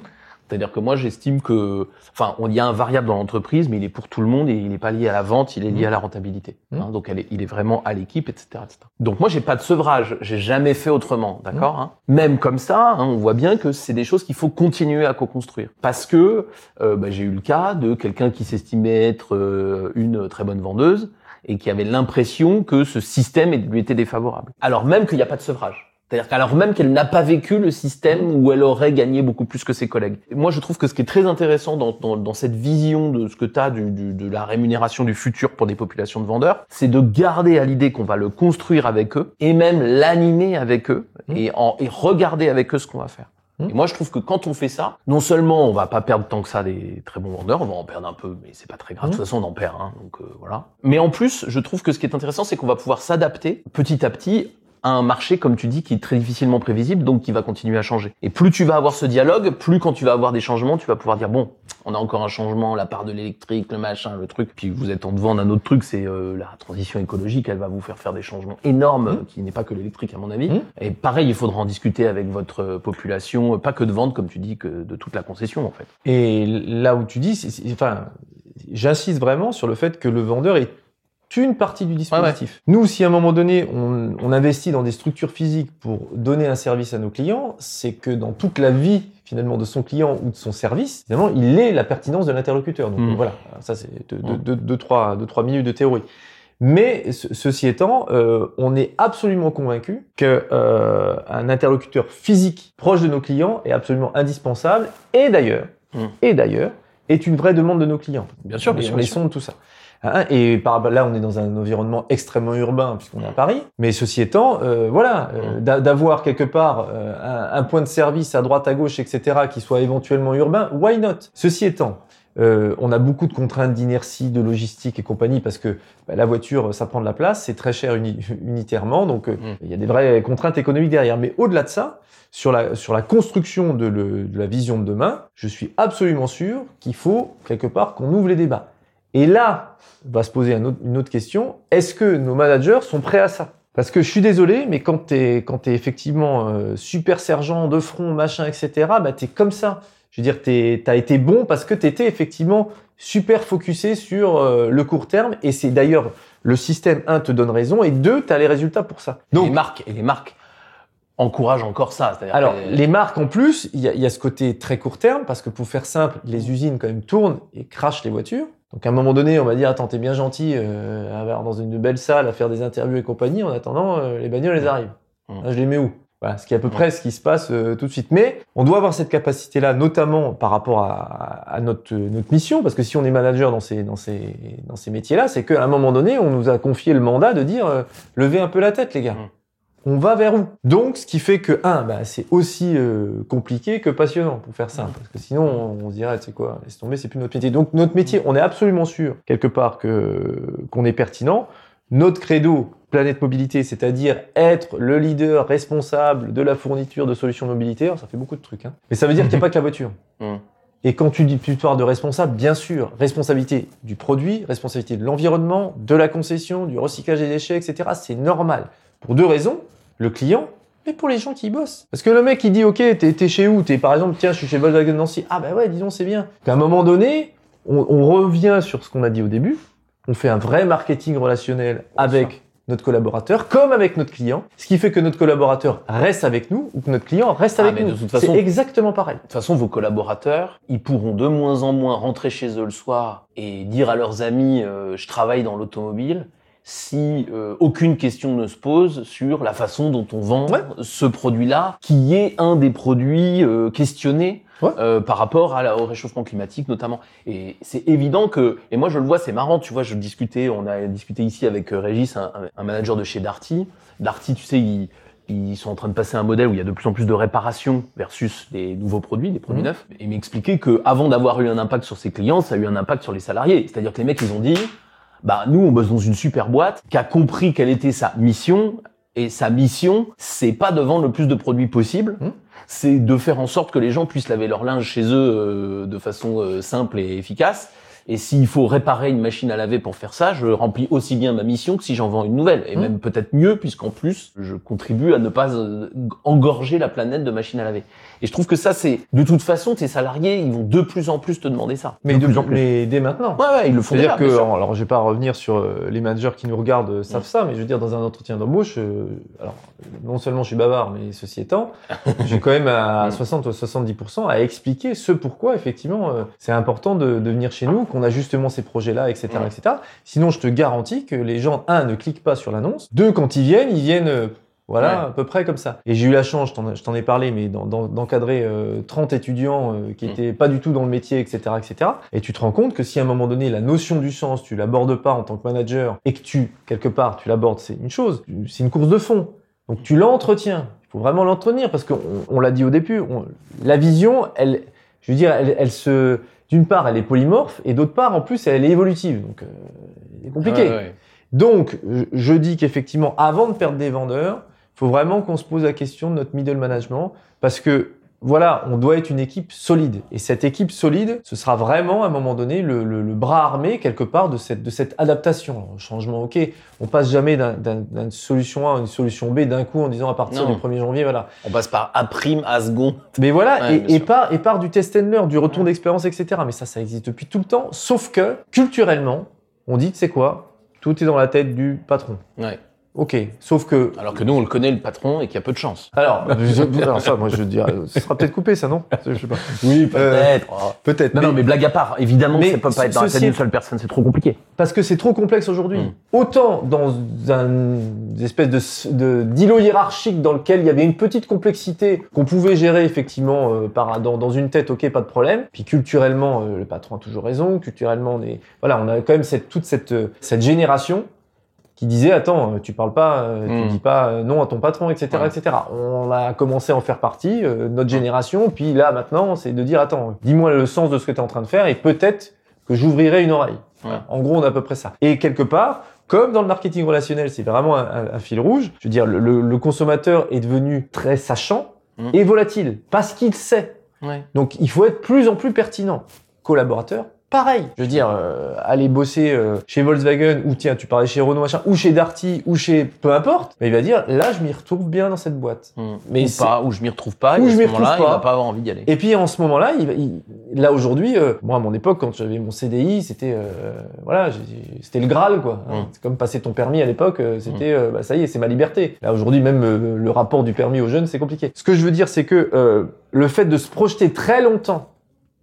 Speaker 1: C'est-à-dire que moi, j'estime que, enfin, il y a un variable dans l'entreprise, mais il est pour tout le monde et il n'est pas lié à la vente, il est lié mmh. à la rentabilité. Mmh. Hein. donc, il est vraiment à l'équipe, etc., Donc, moi, j'ai pas de sevrage, j'ai jamais fait autrement, d'accord hein. Même comme ça, hein, on voit bien que c'est des choses qu'il faut continuer à co-construire, parce que euh, bah, j'ai eu le cas de quelqu'un qui s'estimait être euh, une très bonne vendeuse et qui avait l'impression que ce système lui était défavorable, alors même qu'il n'y a pas de sevrage. C'est-à-dire qu'alors même qu'elle n'a pas vécu le système où elle aurait gagné beaucoup plus que ses collègues. moi, je trouve que ce qui est très intéressant dans, dans, dans cette vision de ce que tu as du, du, de la rémunération du futur pour des populations de vendeurs, c'est de garder à l'idée qu'on va le construire avec eux et même l'animer avec eux mmh. et, en, et regarder avec eux ce qu'on va faire. Mmh. Et moi, je trouve que quand on fait ça, non seulement on va pas perdre tant que ça des très bons vendeurs, on va en perdre un peu, mais c'est pas très grave. De toute mmh. façon, on en perd, hein, donc euh, voilà. Mais en plus, je trouve que ce qui est intéressant, c'est qu'on va pouvoir s'adapter petit à petit un marché, comme tu dis, qui est très difficilement prévisible, donc qui va continuer à changer. Et plus tu vas avoir ce dialogue, plus quand tu vas avoir des changements, tu vas pouvoir dire bon, on a encore un changement, la part de l'électrique, le machin, le truc. Puis vous êtes en devant d'un autre truc, c'est euh, la transition écologique, elle va vous faire faire des changements énormes, mmh. qui n'est pas que l'électrique à mon avis. Mmh. Et pareil, il faudra en discuter avec votre population, pas que de vente, comme tu dis, que de toute la concession en fait.
Speaker 2: Et là où tu dis, enfin, j'insiste vraiment sur le fait que le vendeur est une partie du dispositif. Nous, si à un moment donné, on, investit dans des structures physiques pour donner un service à nos clients, c'est que dans toute la vie finalement de son client ou de son service, finalement, il est la pertinence de l'interlocuteur. Donc hmm. voilà, ça c'est deux, deux, trois, deux, trois minutes de théorie. Mais ceci étant, euh, on est absolument convaincu que euh, un interlocuteur physique proche de nos clients est absolument indispensable. Et d'ailleurs, hmm. et d'ailleurs, est une vraie demande de nos clients.
Speaker 1: Bien sûr, bien sûr.
Speaker 2: Les sons, tout ça. Hein, et par là, on est dans un environnement extrêmement urbain puisqu'on est à Paris. Mais ceci étant, euh, voilà, euh, d'avoir quelque part euh, un, point de service à droite, à gauche, etc., qui soit éventuellement urbain, why not? Ceci étant, on a beaucoup de contraintes d'inertie, de logistique et compagnie parce que bah, la voiture, ça prend de la place, c'est très cher unitairement, donc mm. il y a des vraies contraintes économiques derrière. Mais au-delà de ça, sur la, sur la construction de, de la vision de demain, je suis absolument sûr qu'il faut quelque part qu'on ouvre les débats. Et là, va se poser une autre question. Est-ce que nos managers sont prêts à ça? Parce que je suis désolé, mais quand t'es quand t'es effectivement euh, super sergent de front, machin, etc., bah t'es comme ça. Je veux dire, t'as été bon parce que t'étais effectivement super focusé sur euh, le court terme. Et c'est d'ailleurs le système 1 te donne raison et 2 t'as les résultats pour ça.
Speaker 1: Donc et les marques et les marques encouragent encore ça.
Speaker 2: Alors, les marques en plus, il y a, y a, ce côté très court terme parce que pour faire simple, les usines quand même tournent et crachent les voitures. Donc à un moment donné, on va dire attends, t'es bien gentil euh, dans une belle salle à faire des interviews et compagnie. En attendant, euh, les bagnoles, elles arrivent. je les mets où? Voilà, ce qui est à peu près ce qui se passe euh, tout de suite. Mais on doit avoir cette capacité-là, notamment par rapport à, à notre, notre mission, parce que si on est manager dans ces, dans ces, dans ces métiers-là, c'est qu'à un moment donné, on nous a confié le mandat de dire levez un peu la tête, les gars on va vers où? Donc, ce qui fait que, un, bah, c'est aussi euh, compliqué que passionnant, pour faire ça. Parce que sinon, on, se dirait, tu sais quoi, laisse tomber, c'est plus notre métier. Donc, notre métier, on est absolument sûr, quelque part, que qu'on est pertinent. Notre credo, Planète Mobilité, c'est-à-dire être le leader responsable de la fourniture de solutions de mobilité, ça fait beaucoup de trucs. Hein. Mais ça veut dire qu'il n'y a pas que la voiture. Mmh. Et quand tu dis plutôt de responsable, bien sûr, responsabilité du produit, responsabilité de l'environnement, de la concession, du recyclage des déchets, etc. C'est normal. Pour deux raisons le client, mais pour les gens qui y bossent. Parce que le mec, il dit, OK, t'es chez où? T'es par exemple, tiens, je suis chez Volkswagen Nancy. Ah bah ouais, disons, c'est bien. Qu'à un moment donné, on, revient sur ce qu'on a dit au début. On fait un vrai marketing relationnel avec notre collaborateur comme avec notre client, ce qui fait que notre collaborateur reste avec nous ou que notre client reste
Speaker 1: ah,
Speaker 2: avec nous. C'est exactement pareil. De
Speaker 1: toute façon, vos collaborateurs, ils pourront de moins en moins rentrer chez eux le soir et dire à leurs amis euh, je travaille dans l'automobile si euh, aucune question ne se pose sur la façon dont on vend ce produit-là, qui est un des produits euh, questionnés euh, par rapport à au réchauffement climatique notamment. Et c'est évident que, et moi je le vois, c'est marrant, tu vois, je discutais, on a discuté ici avec euh, Régis, un, un manager de chez Darty. Darty, tu sais, ils, ils sont en train de passer un modèle où il y a de plus en plus de réparation versus des nouveaux produits, des produits mmh. neufs. Et il m'expliquait que avant d'avoir eu un impact sur ses clients, ça a eu un impact sur les salariés. C'est-à-dire que les mecs, ils ont dit, bah nous, on bosse dans une super boîte qui a compris quelle était sa mission. Et sa mission, c'est pas de vendre le plus de produits possible, mmh c'est de faire en sorte que les gens puissent laver leur linge chez eux euh, de façon euh, simple et efficace. Et s'il faut réparer une machine à laver pour faire ça, je remplis aussi bien ma mission que si j'en vends une nouvelle. Et mmh. même peut-être mieux, puisqu'en plus, je contribue à ne pas euh, engorger la planète de machines à laver. Et je trouve que ça, c'est de toute façon, tes salariés, ils vont de plus en plus te demander ça.
Speaker 2: Mais,
Speaker 1: de,
Speaker 2: plus en plus. mais dès maintenant.
Speaker 1: Ouais, ouais, ils le font
Speaker 2: déjà. que, alors, je vais pas revenir sur euh, les managers qui nous regardent euh, savent ça, mais je veux dire, dans un entretien d'embauche, euh, alors non seulement je suis bavard, mais ceci étant, j'ai quand même à 60 ou 70% à expliquer ce pourquoi effectivement c'est important de, de, venir chez nous, qu'on a justement ces projets-là, etc., etc. Sinon, je te garantis que les gens, un, ne cliquent pas sur l'annonce, deux, quand ils viennent, ils viennent voilà, à peu près comme ça. Et j'ai eu la chance, je t'en ai parlé, mais d'encadrer 30 euh, étudiants euh, qui mm. étaient pas du tout dans le métier, etc., etc. Et tu te rends compte que si à un moment donné, la notion du sens, tu l'abordes pas en tant que manager et que tu, quelque part, tu l'abordes, c'est une chose. C'est une course de fond. Donc tu l'entretiens. Il faut vraiment l'entretenir parce qu'on on, l'a dit au début. la vision, elle, je veux dire, elle, elle se, d'une part, elle est polymorphe et d'autre part, en plus, elle est évolutive. Donc, euh, c'est compliqué. Donc, je dis qu'effectivement, avant de perdre des vendeurs, faut vraiment qu'on se pose la question de notre middle management parce que voilà, on doit être une équipe solide. Et cette équipe solide, ce sera vraiment à un moment donné le, le, le bras armé quelque part de cette, de cette adaptation. changement, ok, on passe jamais d'une solution A à une solution B d'un coup en disant à partir du 1er janvier, voilà.
Speaker 1: On passe par A prime, A second.
Speaker 2: Mais voilà, et, et, par, et par du test and learn, du retour d'expérience, etc. Mais ça, ça existe depuis tout le temps. Sauf que, culturellement, on dit, c'est quoi Tout est dans la tête du patron.
Speaker 1: Ouais.
Speaker 2: Ok, sauf que.
Speaker 1: Alors que nous, on le connaît, le patron, et qu'il y a peu de chance.
Speaker 2: Alors, alors ça, moi, je dirais, ce sera peut-être coupé, ça, non Je sais pas.
Speaker 1: Oui, peut-être. Euh,
Speaker 2: peut-être.
Speaker 1: Non, mais, non, mais blague à part. Évidemment, ça peut pas être dans la tête d'une seule personne, c'est trop compliqué.
Speaker 2: Parce que c'est trop complexe aujourd'hui. Hmm. Autant dans un espèce de d'îlot hiérarchique dans lequel il y avait une petite complexité qu'on pouvait gérer effectivement euh, par dans, dans, une tête, ok, pas de problème. Puis culturellement, euh, le patron a toujours raison. Culturellement, on est, voilà, on a quand même cette toute cette cette génération qui disait attends tu parles pas euh, tu hmm. dis pas euh, non à ton patron etc etc on a commencé à en faire partie euh, notre génération. Puis là maintenant c'est de dire attends dis-moi le sens de ce que tu es en train de faire et peut-être que j'ouvrirai une oreille. En gros on a à peu près ça. Et quelque part comme dans le marketing relationnel c'est vraiment un, fil rouge je veux dire le, consommateur est devenu très sachant hmm. et volatile parce qu'il sait. Donc il faut être plus en plus pertinent. Collaborateur pareil. Je veux dire, euh, aller bosser euh, chez Volkswagen ou tiens, tu parlais chez Renault machin, ou chez Darty ou chez peu importe, mais il va dire là, je m'y retrouve bien dans cette boîte.
Speaker 1: Hmm. Mais ou pas, ou je m'y retrouve pas. Ou je m'y retrouve pas. Il va pas avoir envie d'y aller.
Speaker 2: Et puis en ce moment-là, il, là aujourd'hui, euh, moi à mon époque, quand j'avais mon CDI, c'était voilà, c'était le Graal quoi. Hmm. C'est comme passer ton permis à l'époque, c'était hmm. bah, ça y est, c'est ma liberté. Là aujourd'hui, même le rapport du permis aux jeunes, c'est compliqué. Ce que je veux dire, c'est que le fait de se projeter très longtemps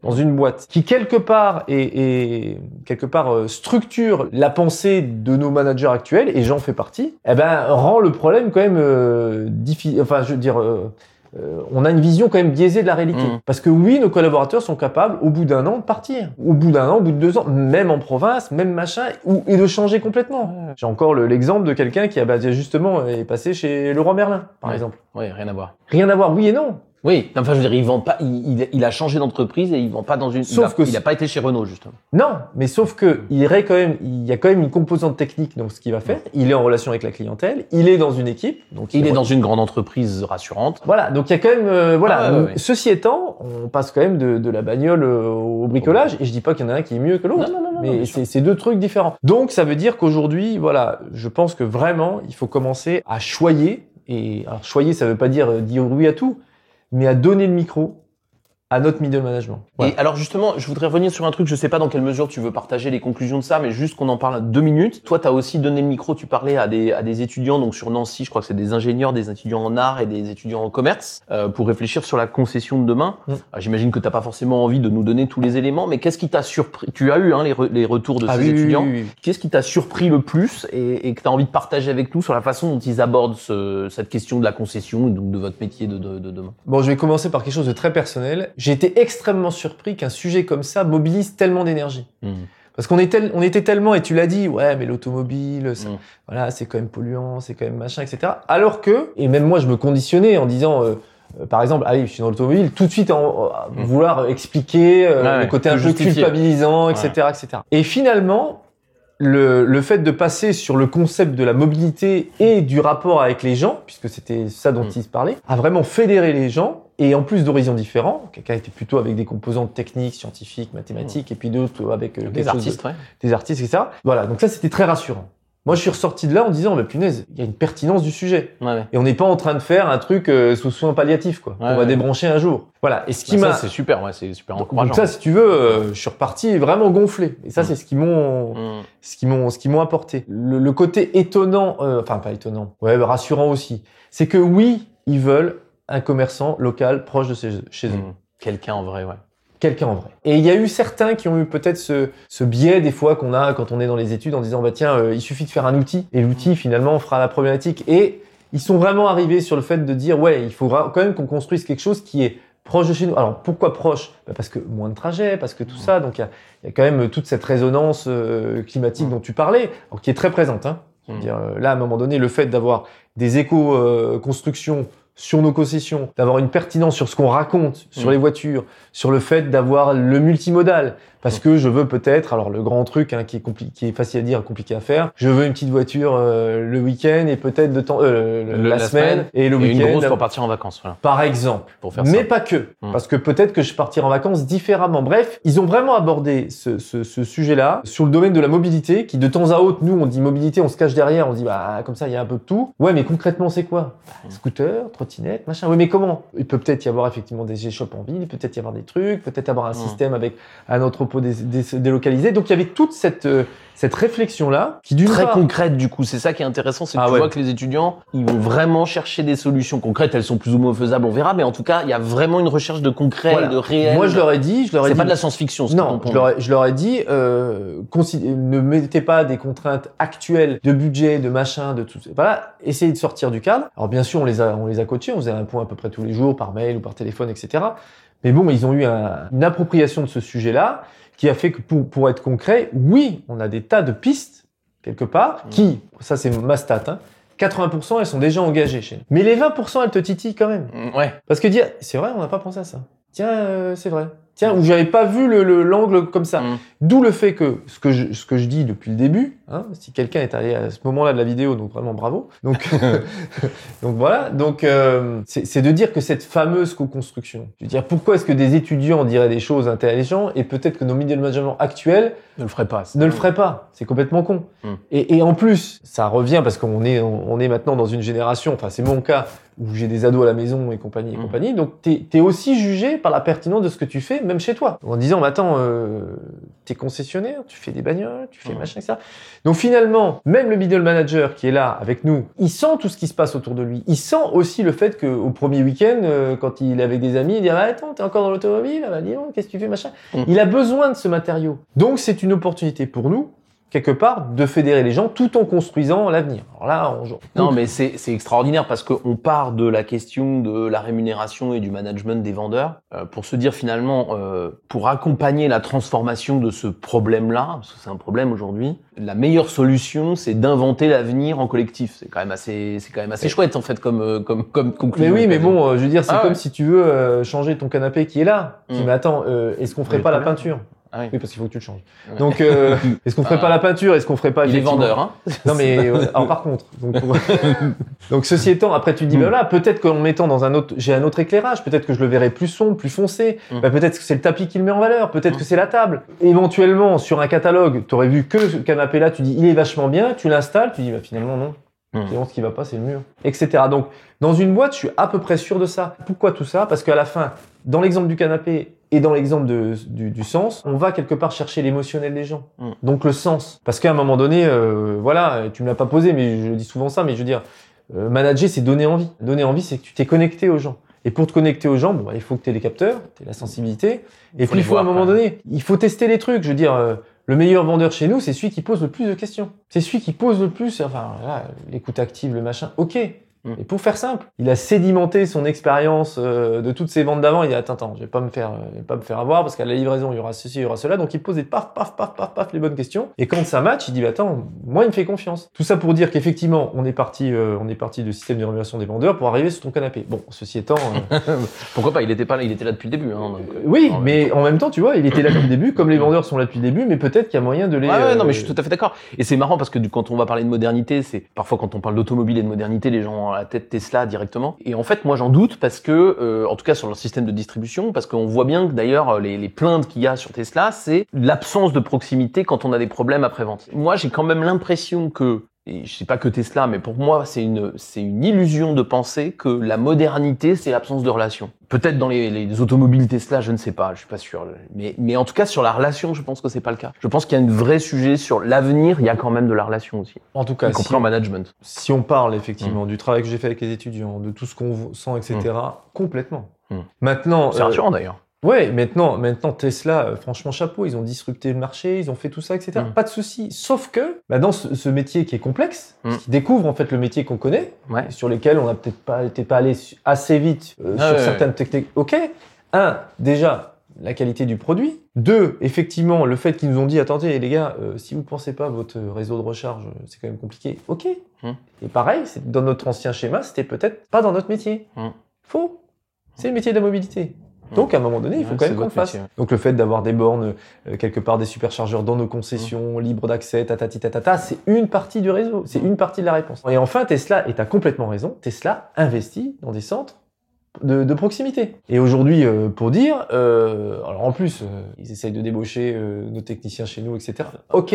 Speaker 2: dans une boîte qui quelque part et, quelque part euh, structure la pensée de nos managers actuels et j'en fais partie, eh ben rend le problème quand même euh, difficile. Enfin, je veux dire. Euh, euh, on a une vision quand même biaisée de la réalité. Mm. Parce que oui, nos collaborateurs sont capables, au bout d'un an, de partir. Au bout d'un an, au bout de deux ans, même en province, même machin, ou, et de changer complètement. J'ai encore l'exemple de quelqu'un qui a bah, justement est passé chez Leroy Merlin, par exemple.
Speaker 1: Oui, rien à voir.
Speaker 2: Rien à voir, oui et non.
Speaker 1: Oui, enfin je veux dire, il vend pas, il, il a changé d'entreprise et il vend pas dans une. Sauf il que il a pas été chez Renault justement.
Speaker 2: Non, mais sauf que il quand même, il y a quand même une composante technique dans ce qu'il va faire. Il est en relation avec la clientèle, il est dans une équipe,
Speaker 1: donc il, est dans une grande entreprise rassurante.
Speaker 2: Voilà, donc il y a quand même, euh, voilà. Ah Ceci étant, on passe quand même de, de la bagnole euh, au bricolage et je dis pas qu'il y en a un qui est mieux que l'autre, mais c'est deux trucs différents. Donc ça veut dire qu'aujourd'hui, voilà, je pense que vraiment il faut commencer à choyer et alors choyer ça veut pas dire dire oui à tout mais à donner le micro à notre middle management.
Speaker 1: Et alors justement, je voudrais revenir sur un truc, je sais pas dans quelle mesure tu veux partager les conclusions de ça, mais juste qu'on en parle deux minutes. Toi, tu as aussi donné le micro, tu parlais à des, à des étudiants, donc sur Nancy, je crois que c'est des ingénieurs, des étudiants en art et des étudiants en commerce, euh, pour réfléchir sur la concession de demain. Mm. J'imagine que t'as pas forcément envie de nous donner tous les éléments, mais qu'est-ce qui t'a surpris? Tu as eu hein, les, les, retours de ah ces étudiants. qu'est-ce qui t'a surpris le plus et, et que tu as envie de partager avec nous sur la façon dont ils abordent ce, cette question de la concession donc de votre métier de, de, de demain?
Speaker 2: Bon, je vais commencer par quelque chose de très personnel. J'ai été extrêmement surpris qu'un sujet comme ça mobilise tellement d'énergie. Mmh. Parce qu'on était, on était tellement, et tu l'as dit, ouais, mais l'automobile, mmh. voilà, c'est quand même polluant, c'est quand même machin, etc. Alors que, et même moi, je me conditionnais en disant, euh, euh, par exemple, allez, je suis dans l'automobile, tout de suite en, mmh. vouloir expliquer euh, le côté un peu culpabilisant, etc., etc. Et finalement, le, le, fait de passer sur le concept de la mobilité et du rapport avec les gens, puisque c'était ça dont il se parlait, a vraiment fédéré les gens et en plus d'horizons différents, quelqu'un était plutôt avec des composantes techniques, scientifiques, mathématiques, et puis d'autres avec
Speaker 1: euh, des artistes,
Speaker 2: des artistes, etc. Voilà, donc ça c'était très rassurant. Moi, je suis ressorti de là en disant, mais punaise, il y a une pertinence du sujet. Ouais, Et on n'est pas en train de faire un truc euh, sous soin palliatif, quoi. on va débrancher un jour. Voilà. Et ce qui bah, m'a.
Speaker 1: c'est super, ouais, c'est super encourageant.
Speaker 2: Donc ça, si tu veux, euh, je suis reparti vraiment gonflé. Et ça, mm. c'est ce qui m'ont, mm. ce qui m'ont, ce qui m'ont apporté. Le, côté étonnant, enfin pas étonnant, ouais, rassurant aussi, c'est que oui, ils veulent un commerçant local proche de chez eux. Mmh.
Speaker 1: Quelqu'un en vrai, ouais.
Speaker 2: Quelqu'un en vrai. Et il y a eu certains qui ont eu peut-être ce, ce, biais des fois qu'on a quand on est dans les études en disant bah tiens euh, il suffit de faire un outil et l'outil finalement fera la problématique et ils sont vraiment arrivés sur le fait de dire ouais il faudra quand même qu'on construise quelque chose qui est proche de chez nous. Alors pourquoi proche? Bah, Parce que moins de trajets, parce que tout mmh. ça. Donc il y, y a, quand même toute cette résonance euh, climatique dont tu parlais, alors, qui est très présente. Hein. Dire, euh, là, à un moment donné, le fait d'avoir des éco-constructions sur nos concessions, d'avoir une pertinence sur ce qu'on raconte sur mm. les voitures, sur le fait d'avoir le multimodal, parce que je veux peut-être, alors le grand truc hein, qui est compliqué, qui est facile à dire, compliqué à faire, je veux une petite voiture euh, le week-end et peut-être de temps euh, la, semaine, et le week-end.
Speaker 1: Une grosse pour partir en vacances, voilà.
Speaker 2: Par exemple. Pour faire Mais pas que, hmm. parce que peut-être que je partirai en vacances différemment. Bref, ils ont vraiment abordé ce, ce, ce sujet-là sur le domaine de la mobilité, qui de temps à autre, nous on dit mobilité, on se cache derrière, on dit bah comme ça il y a un peu de tout. Ouais, mais concrètement c'est quoi? Bah, Scooter, trottinette, machin. Oui, mais comment? Il peut peut-être y avoir effectivement des échoppes en ville, peut-être y avoir des trucs, peut-être avoir un système avec un autre délocalisés. Donc il y avait toute cette euh, cette réflexion là qui
Speaker 1: d'une très concrète du coup. C'est ça qui est intéressant, c'est que ah tu vois que les étudiants ils vont vraiment chercher des solutions concrètes. Elles sont plus ou moins faisables, on verra. Mais en tout cas, il y a vraiment une recherche de concret, de réel.
Speaker 2: Moi je leur ai dit, je leur ai
Speaker 1: c'est pas de la science-fiction.
Speaker 2: Non, je leur, ai, je leur ai dit, euh, ne mettez pas des contraintes actuelles de budget, de machin, de tout. Voilà, essayez de sortir du cadre. Alors bien sûr, on les a on les a on faisait un point à peu près tous les jours par mail ou par téléphone, etc. Mais bon, ils ont eu une appropriation de ce sujet-là qui a fait que pour, pour être concret, oui, on a des tas de pistes quelque part mmh. qui, ça c'est ma stat, hein, 80% elles sont déjà engagées chez nous. Mais les 20% elles te titillent quand même.
Speaker 1: Mmh, ouais.
Speaker 2: Parce que dire, c'est vrai, on n'a pas pensé à ça. Tiens, euh, c'est vrai. Tiens, où j'avais pas vu le l'angle comme ça. Mmh. D'où le fait que ce que je ce que je dis depuis le début, hein, si quelqu'un est allé à ce moment-là de la vidéo, donc vraiment bravo. Donc donc voilà. Donc euh, c'est de dire que cette fameuse co-construction. Je veux dire, pourquoi est-ce que des étudiants diraient des choses intelligentes et peut-être que nos middle management actuels
Speaker 1: ne le feraient pas.
Speaker 2: Ne le feraient pas. C'est complètement con. Mmh. Et, et en plus, ça revient parce qu'on est on est maintenant dans une génération. Enfin, c'est mon cas où j'ai des ados à la maison et compagnie et mmh. compagnie. Donc, tu es, aussi jugé par la pertinence de ce que tu fais, même chez toi. En disant, mais attends, euh, tu es concessionnaire, tu fais des bagnoles, tu fais mmh. machin, etc. Donc, finalement, même le middle manager qui est là avec nous, il sent tout ce qui se passe autour de lui. Il sent aussi le fait qu'au premier week-end, euh, quand il est avec des amis, il dit, ah, attends, t'es encore dans l'automobile, ah, bah, qu'est-ce que tu fais, machin? Mmh. Il a besoin de ce matériau. Donc, c'est une opportunité pour nous quelque part, de fédérer les gens tout en construisant l'avenir. Alors là,
Speaker 1: on... Non, mais c'est extraordinaire parce qu'on part de la question de la rémunération et du management des vendeurs euh, pour se dire finalement, euh, pour accompagner la transformation de ce problème-là, parce que c'est un problème aujourd'hui, la meilleure solution, c'est d'inventer l'avenir en collectif. C'est quand même assez, c'est quand même assez chouette en fait comme euh, comme comme conclusion.
Speaker 2: Mais oui, mais bon, je veux dire, c'est ah comme si tu veux changer ton canapé qui est là. Tu dis, mmh. mais attends, est-ce qu'on ferait pas la peinture?
Speaker 1: Ah oui.
Speaker 2: oui. parce qu'il faut que tu le changes. Donc, euh, est-ce qu'on ferait pas la peinture? Est-ce qu'on ferait pas
Speaker 1: Il est vendeur, hein
Speaker 2: Non, mais alors par contre, donc, donc ceci étant, après tu dis, ben là, peut-être qu'en mettant dans un autre, j'ai un autre éclairage, peut-être que je le verrai plus sombre, plus foncé. Mm. Ben, peut-être que c'est le tapis qui le met en valeur, peut-être que mm. c'est la table. Éventuellement, sur un catalogue, tu aurais vu que ce canapé-là, tu dis, il est vachement bien, tu l'installes, tu dis, bah, finalement non. Mmh. ce qui va pas, c'est le mur, etc. Donc, dans une boîte, je suis à peu près sûr de ça. Pourquoi tout ça? Parce qu'à la fin, dans l'exemple du canapé et dans l'exemple du, du, sens, on va quelque part chercher l'émotionnel des gens. Mmh. Donc le sens. Parce qu'à un moment donné, euh, voilà, tu me l'as pas posé, mais je dis souvent ça, mais je veux dire, euh, manager, c'est donner envie. Donner envie, c'est que tu t'es connecté aux gens. Et pour te connecter aux gens, bon, bah, il faut que tu aies les capteurs, tu aies la sensibilité. Et puis, il faut à un moment donné, il faut tester les trucs. Je veux dire, euh, le meilleur vendeur chez nous, c'est celui qui pose le plus de questions. C'est celui qui pose le plus, enfin, l'écoute active, le machin. Ok. Mm. Et pour faire simple, il a sédimenté son expérience euh, de toutes ses ventes d'avant. Il dit attends, attends, je vais pas me faire, je vais pas me faire avoir parce qu'à la livraison il y aura ceci, il y aura cela. Donc il pose des paf, paf, paf, paf, paf les bonnes questions. Et quand ça match, il dit bah, attends, moi il me fait confiance. Tout ça pour dire qu'effectivement on est parti, euh, on est parti du système de rémunération des vendeurs pour arriver sur ton canapé. Bon, ceci étant, euh,
Speaker 1: pourquoi pas? Il était pas là, il était là depuis le début. Hein,
Speaker 2: oui, mais en même temps, tu vois, il était là depuis le début, comme les vendeurs sont là depuis le début, mais peut-être qu'il y a moyen de les.
Speaker 1: Ouais, non, mais je suis tout à fait d'accord. Et c'est marrant parce que quand on va parler de modernité, c'est parfois quand on parle d'automobile et de modernité, les gens ont la tête Tesla directement. Et en fait, moi, j'en doute parce que, euh, en tout cas sur leur système de distribution, parce qu'on voit bien que d'ailleurs les, les plaintes qu'il y a sur Tesla, c'est l'absence de proximité quand on a des problèmes après-vente. Moi, j'ai quand même l'impression que et je sais pas que Tesla, mais pour moi, c'est une, c'est une illusion de penser que la modernité, c'est l'absence de relation. Peut-être dans les, les, automobiles Tesla, je ne sais pas, je suis pas sûr. Mais, mais en tout cas, sur la relation, je pense que c'est pas le cas. Je pense qu'il y a un vrai sujet sur l'avenir, il y a quand même de la relation aussi.
Speaker 2: En tout cas,
Speaker 1: y compris en management.
Speaker 2: Si on parle effectivement mm. du travail que j'ai fait avec les étudiants, de tout ce qu'on sent, etc., mm. complètement. Mm. Maintenant.
Speaker 1: C'est rassurant euh, d'ailleurs.
Speaker 2: Ouais, maintenant, maintenant Tesla, euh, franchement chapeau, ils ont disrupté le marché, ils ont fait tout ça, etc. Mm. Pas de souci. Sauf que, bah, dans ce, métier qui est complexe, mm. qui découvre en fait le métier qu'on connaît, sur lesquels on n'a peut-être pas été pas allé assez vite euh, ah sur certaines techniques. Ok. Un, déjà la qualité du produit. Deux, effectivement, le fait qu'ils nous ont dit attendez les gars, euh, si vous pensez pas votre réseau de recharge, c'est quand même compliqué. Ok. Mm. Et pareil, dans notre ancien schéma, c'était peut-être pas dans notre métier. Faux. C'est le métier de la mobilité. Donc, à un moment donné, il faut quand même qu'on fasse. Donc, le fait d'avoir des bornes, euh, quelque part des superchargeurs dans nos concessions, mmh. libres d'accès, tatati tatata, c'est une partie du réseau. C'est une partie de la réponse. Et enfin, Tesla, et tu as complètement raison, Tesla investit dans des centres de, de proximité. Et aujourd'hui, euh, pour dire, euh, alors en plus, euh, ils essayent de débaucher nos techniciens chez nous, etc. Ok,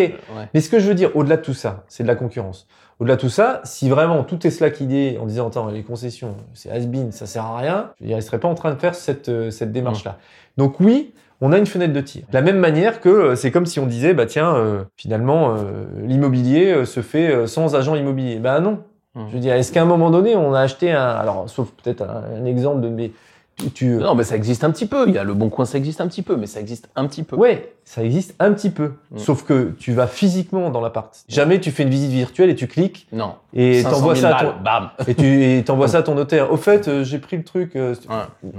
Speaker 2: mais ce que je veux dire, au-delà de tout ça, c'est de la concurrence. Au-delà de tout ça, si vraiment tout est dit en disant attends les concessions c'est has-been, ça sert à rien, je ne serait pas en train de faire cette, euh, cette démarche-là. Mmh. Donc oui, on a une fenêtre de tir. De la même manière que euh, c'est comme si on disait bah tiens euh, finalement l'immobilier se fait sans agent immobilier. Ben non. Mmh. Je veux dire, est-ce qu'à un moment donné on a acheté un alors sauf peut-être un, un, exemple de mes
Speaker 1: non, mais ça existe un petit peu. Il y a le bon coin, ça existe un petit peu, mais ça existe un petit peu.
Speaker 2: Ouais, ça existe un petit peu. Mm. Sauf que tu vas physiquement dans l'appart. Jamais tu fais une visite virtuelle et tu cliques.
Speaker 1: Non.
Speaker 2: Et t'envoies ça, à ton... Bam. et tu t'envoies ça à ton notaire. Au fait, euh, j'ai pris le truc. Euh,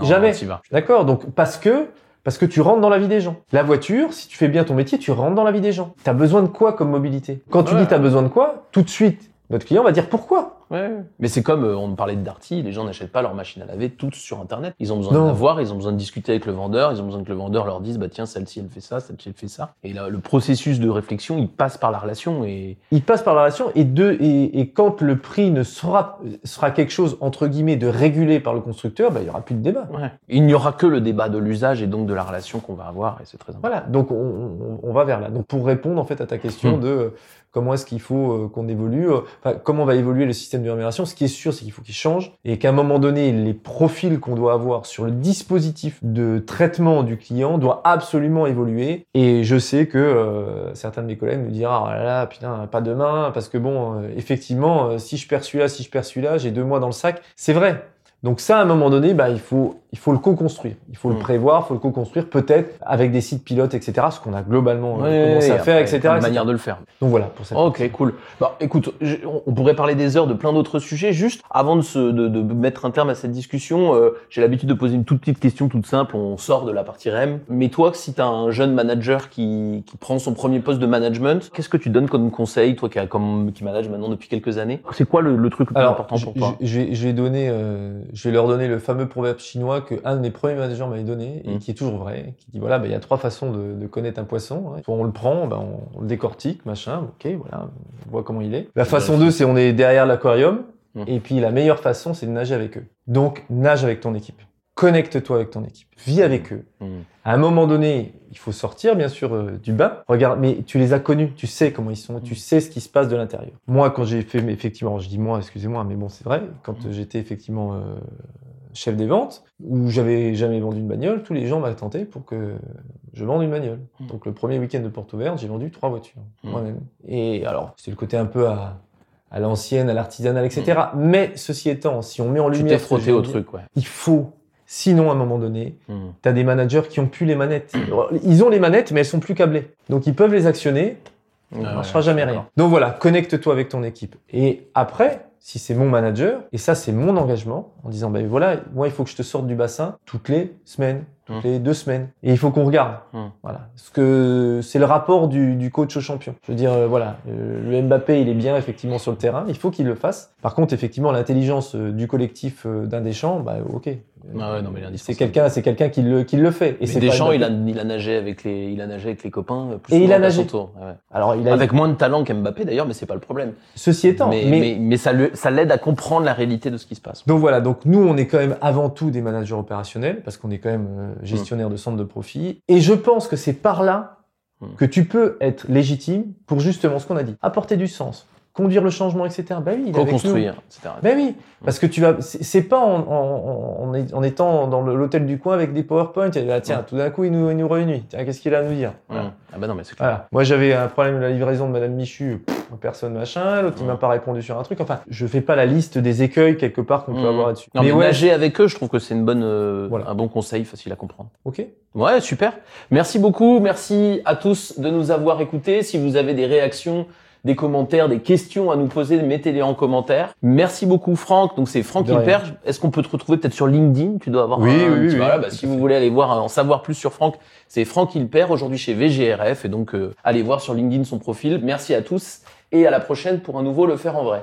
Speaker 2: Jamais. D'accord. Donc parce que parce que tu rentres dans la vie des gens. La voiture, si tu fais bien ton métier, tu rentres dans la vie des gens. T'as besoin de quoi comme mobilité? Quand tu dis t'as besoin de quoi, tout de suite, notre client va dire pourquoi.
Speaker 1: Ouais. Mais c'est comme euh, on parlait de Darty, les gens n'achètent pas leur machine à laver toutes sur internet. Ils ont besoin de la voir, ils ont besoin de discuter avec le vendeur, ils ont besoin que le vendeur leur dise bah tiens celle-ci elle fait ça, celle-ci elle fait ça. Et là le processus de réflexion il passe par la relation et
Speaker 2: il passe par la relation et deux et, et quand le prix ne sera sera quelque chose entre guillemets de régulé par le constructeur, bah il y aura plus de débat.
Speaker 1: Ouais. Il n'y aura que le débat de l'usage et donc de la relation qu'on va avoir et c'est très important.
Speaker 2: Voilà donc on, on, va vers là. Donc pour répondre en fait à ta question hmm. de comment est-ce qu'il faut euh, qu'on évolue, euh, comment va évoluer le système de rémunération? Ce qui est sûr, c'est qu'il faut qu'il change et qu'à un moment donné, les profils qu'on doit avoir sur le dispositif de traitement du client doit absolument évoluer. Et je sais que euh, certains de mes collègues me diront ah là là, putain, pas demain, parce que bon, effectivement, si je perds celui-là, si je perds celui-là, j'ai deux mois dans le sac. C'est vrai. Donc ça, à un moment donné, bah, il faut il faut le co-construire. Il faut le mm. prévoir, il faut le co-construire, peut-être avec des sites pilotes, etc. Ce qu'on a globalement euh, commencé à faire, etc.
Speaker 1: Une manière de le faire.
Speaker 2: Donc voilà pour ça.
Speaker 1: Ok, cool. Bah, écoute, on pourrait parler des heures de plein d'autres sujets. Juste avant de, se, de, de mettre un terme à cette discussion, euh, j'ai l'habitude de poser une toute petite question toute simple. On sort de la partie REM. Mais toi, si tu as un jeune manager qui, qui prend son premier poste de management, qu'est-ce que tu donnes comme conseil, toi qui, a, comme, qui manage maintenant depuis quelques années? C'est quoi le, le, truc le plus important pour toi?
Speaker 2: je, je, vais donner, euh, je vais leur donner le fameux proverbe chinois que un de mes premiers managers m'avait donné et mm. qui est toujours vrai, qui dit voilà, bah, il y a trois façons de, de connaître un poisson. Hein. Soit on le prend, bah, on, le décortique, machin, ok, voilà, on voit comment il est. La façon 2, c'est on est derrière l'aquarium. Mm. Et puis la meilleure façon, c'est de nager avec eux. Donc nage avec ton équipe. Connecte-toi avec ton équipe, vis avec eux. Mmh. À un moment donné, il faut sortir bien sûr euh, du bas. Regarde, mais tu les as connus, tu sais comment ils sont, tu mmh. sais ce qui se passe de l'intérieur. Moi, quand j'ai fait, effectivement, je dis moi, excusez-moi, mais bon, c'est vrai, quand mmh. j'étais effectivement euh, chef des ventes, où j'avais jamais vendu une bagnole, tous les gens m'attendaient pour que je vende une bagnole. Donc le premier week-end de Porte Ouverte, j'ai vendu trois voitures moi-même. Et alors, c'est le côté un peu à à l'ancienne, à l'artisanale, etc. Mais ceci étant, si on met en lumière,
Speaker 1: tu frotté au truc, ouais.
Speaker 2: il faut Sinon, à un moment donné, hmm. tu as des managers qui ont plus les manettes. Ils ont les manettes, mais elles sont plus câblées. Donc, ils peuvent les actionner. Ça ne marchera jamais rien. Donc voilà, connecte-toi avec ton équipe. Et après, si c'est mon manager, et ça c'est mon engagement, en disant ben voilà, moi il faut que je te sorte du bassin toutes les semaines, toutes les deux semaines, et il faut qu'on regarde. Voilà, ce que c'est le rapport du, du, coach au champion. Je veux dire euh, voilà, euh, le Mbappé il est bien effectivement sur le terrain, il faut qu'il le fasse. Par contre effectivement l'intelligence euh, du collectif d'un Deschamps, bah ok,
Speaker 1: ah non, mais
Speaker 2: c'est quelqu'un, c'est quelqu'un qui le, qui le fait.
Speaker 1: Et c'est Deschamps, il a, il a nagé avec les, il a nagé avec les copains.
Speaker 2: Plus et il a nagé.
Speaker 1: Alors, il a avec moins de talent qu'Mbappé d'ailleurs, mais c'est pas le problème.
Speaker 2: Ceci étant,
Speaker 1: mais, mais, mais, ça, ça l'aide à comprendre la réalité de ce qui se passe.
Speaker 2: Donc voilà, donc nous, on est quand même avant tout des managers opérationnels parce qu'on est quand même euh, gestionnaire de centre de profit. Et je pense que c'est par là hmm. que tu peux être légitime pour justement ce qu'on a dit, apporter du sens, conduire le changement, etc. Ben oui,
Speaker 1: construire etc.
Speaker 2: Ben oui, parce que tu vas, c'est pas en, en, en, étant dans l'hôtel du coin avec des PowerPoint, et là, tiens, tout d'un coup, il nous, il nous réunit. Tiens, qu'est-ce qu'il a à nous dire?
Speaker 1: Ah ben non, mais c'est
Speaker 2: clair. Moi, j'avais un problème de la livraison de Madame Michu, personne machin, l'autre, il m'a pas répondu sur un truc. Enfin, je fais pas la liste des écueils quelque part qu'on peut avoir là-dessus.
Speaker 1: mais, nager avec eux, je trouve que c'est une bonne, euh, un bon conseil, facile à comprendre.
Speaker 2: Ok.
Speaker 1: Ouais, super. Merci beaucoup. Merci à tous de nous avoir écoutés. Si vous avez des réactions, des commentaires, des questions à nous poser, mettez-les en commentaire. Merci beaucoup Franck. Donc c'est Franck Hilper. Est-ce qu'on peut te retrouver peut-être sur LinkedIn? Tu dois avoir
Speaker 2: oui, un, oui, oui,
Speaker 1: bah, si vous voulez aller voir, en savoir plus sur Franck, c'est Franck Hilper aujourd'hui chez VGRF et donc euh, allez voir sur LinkedIn son profil. Merci à tous et à la prochaine pour un nouveau Le Faire en vrai.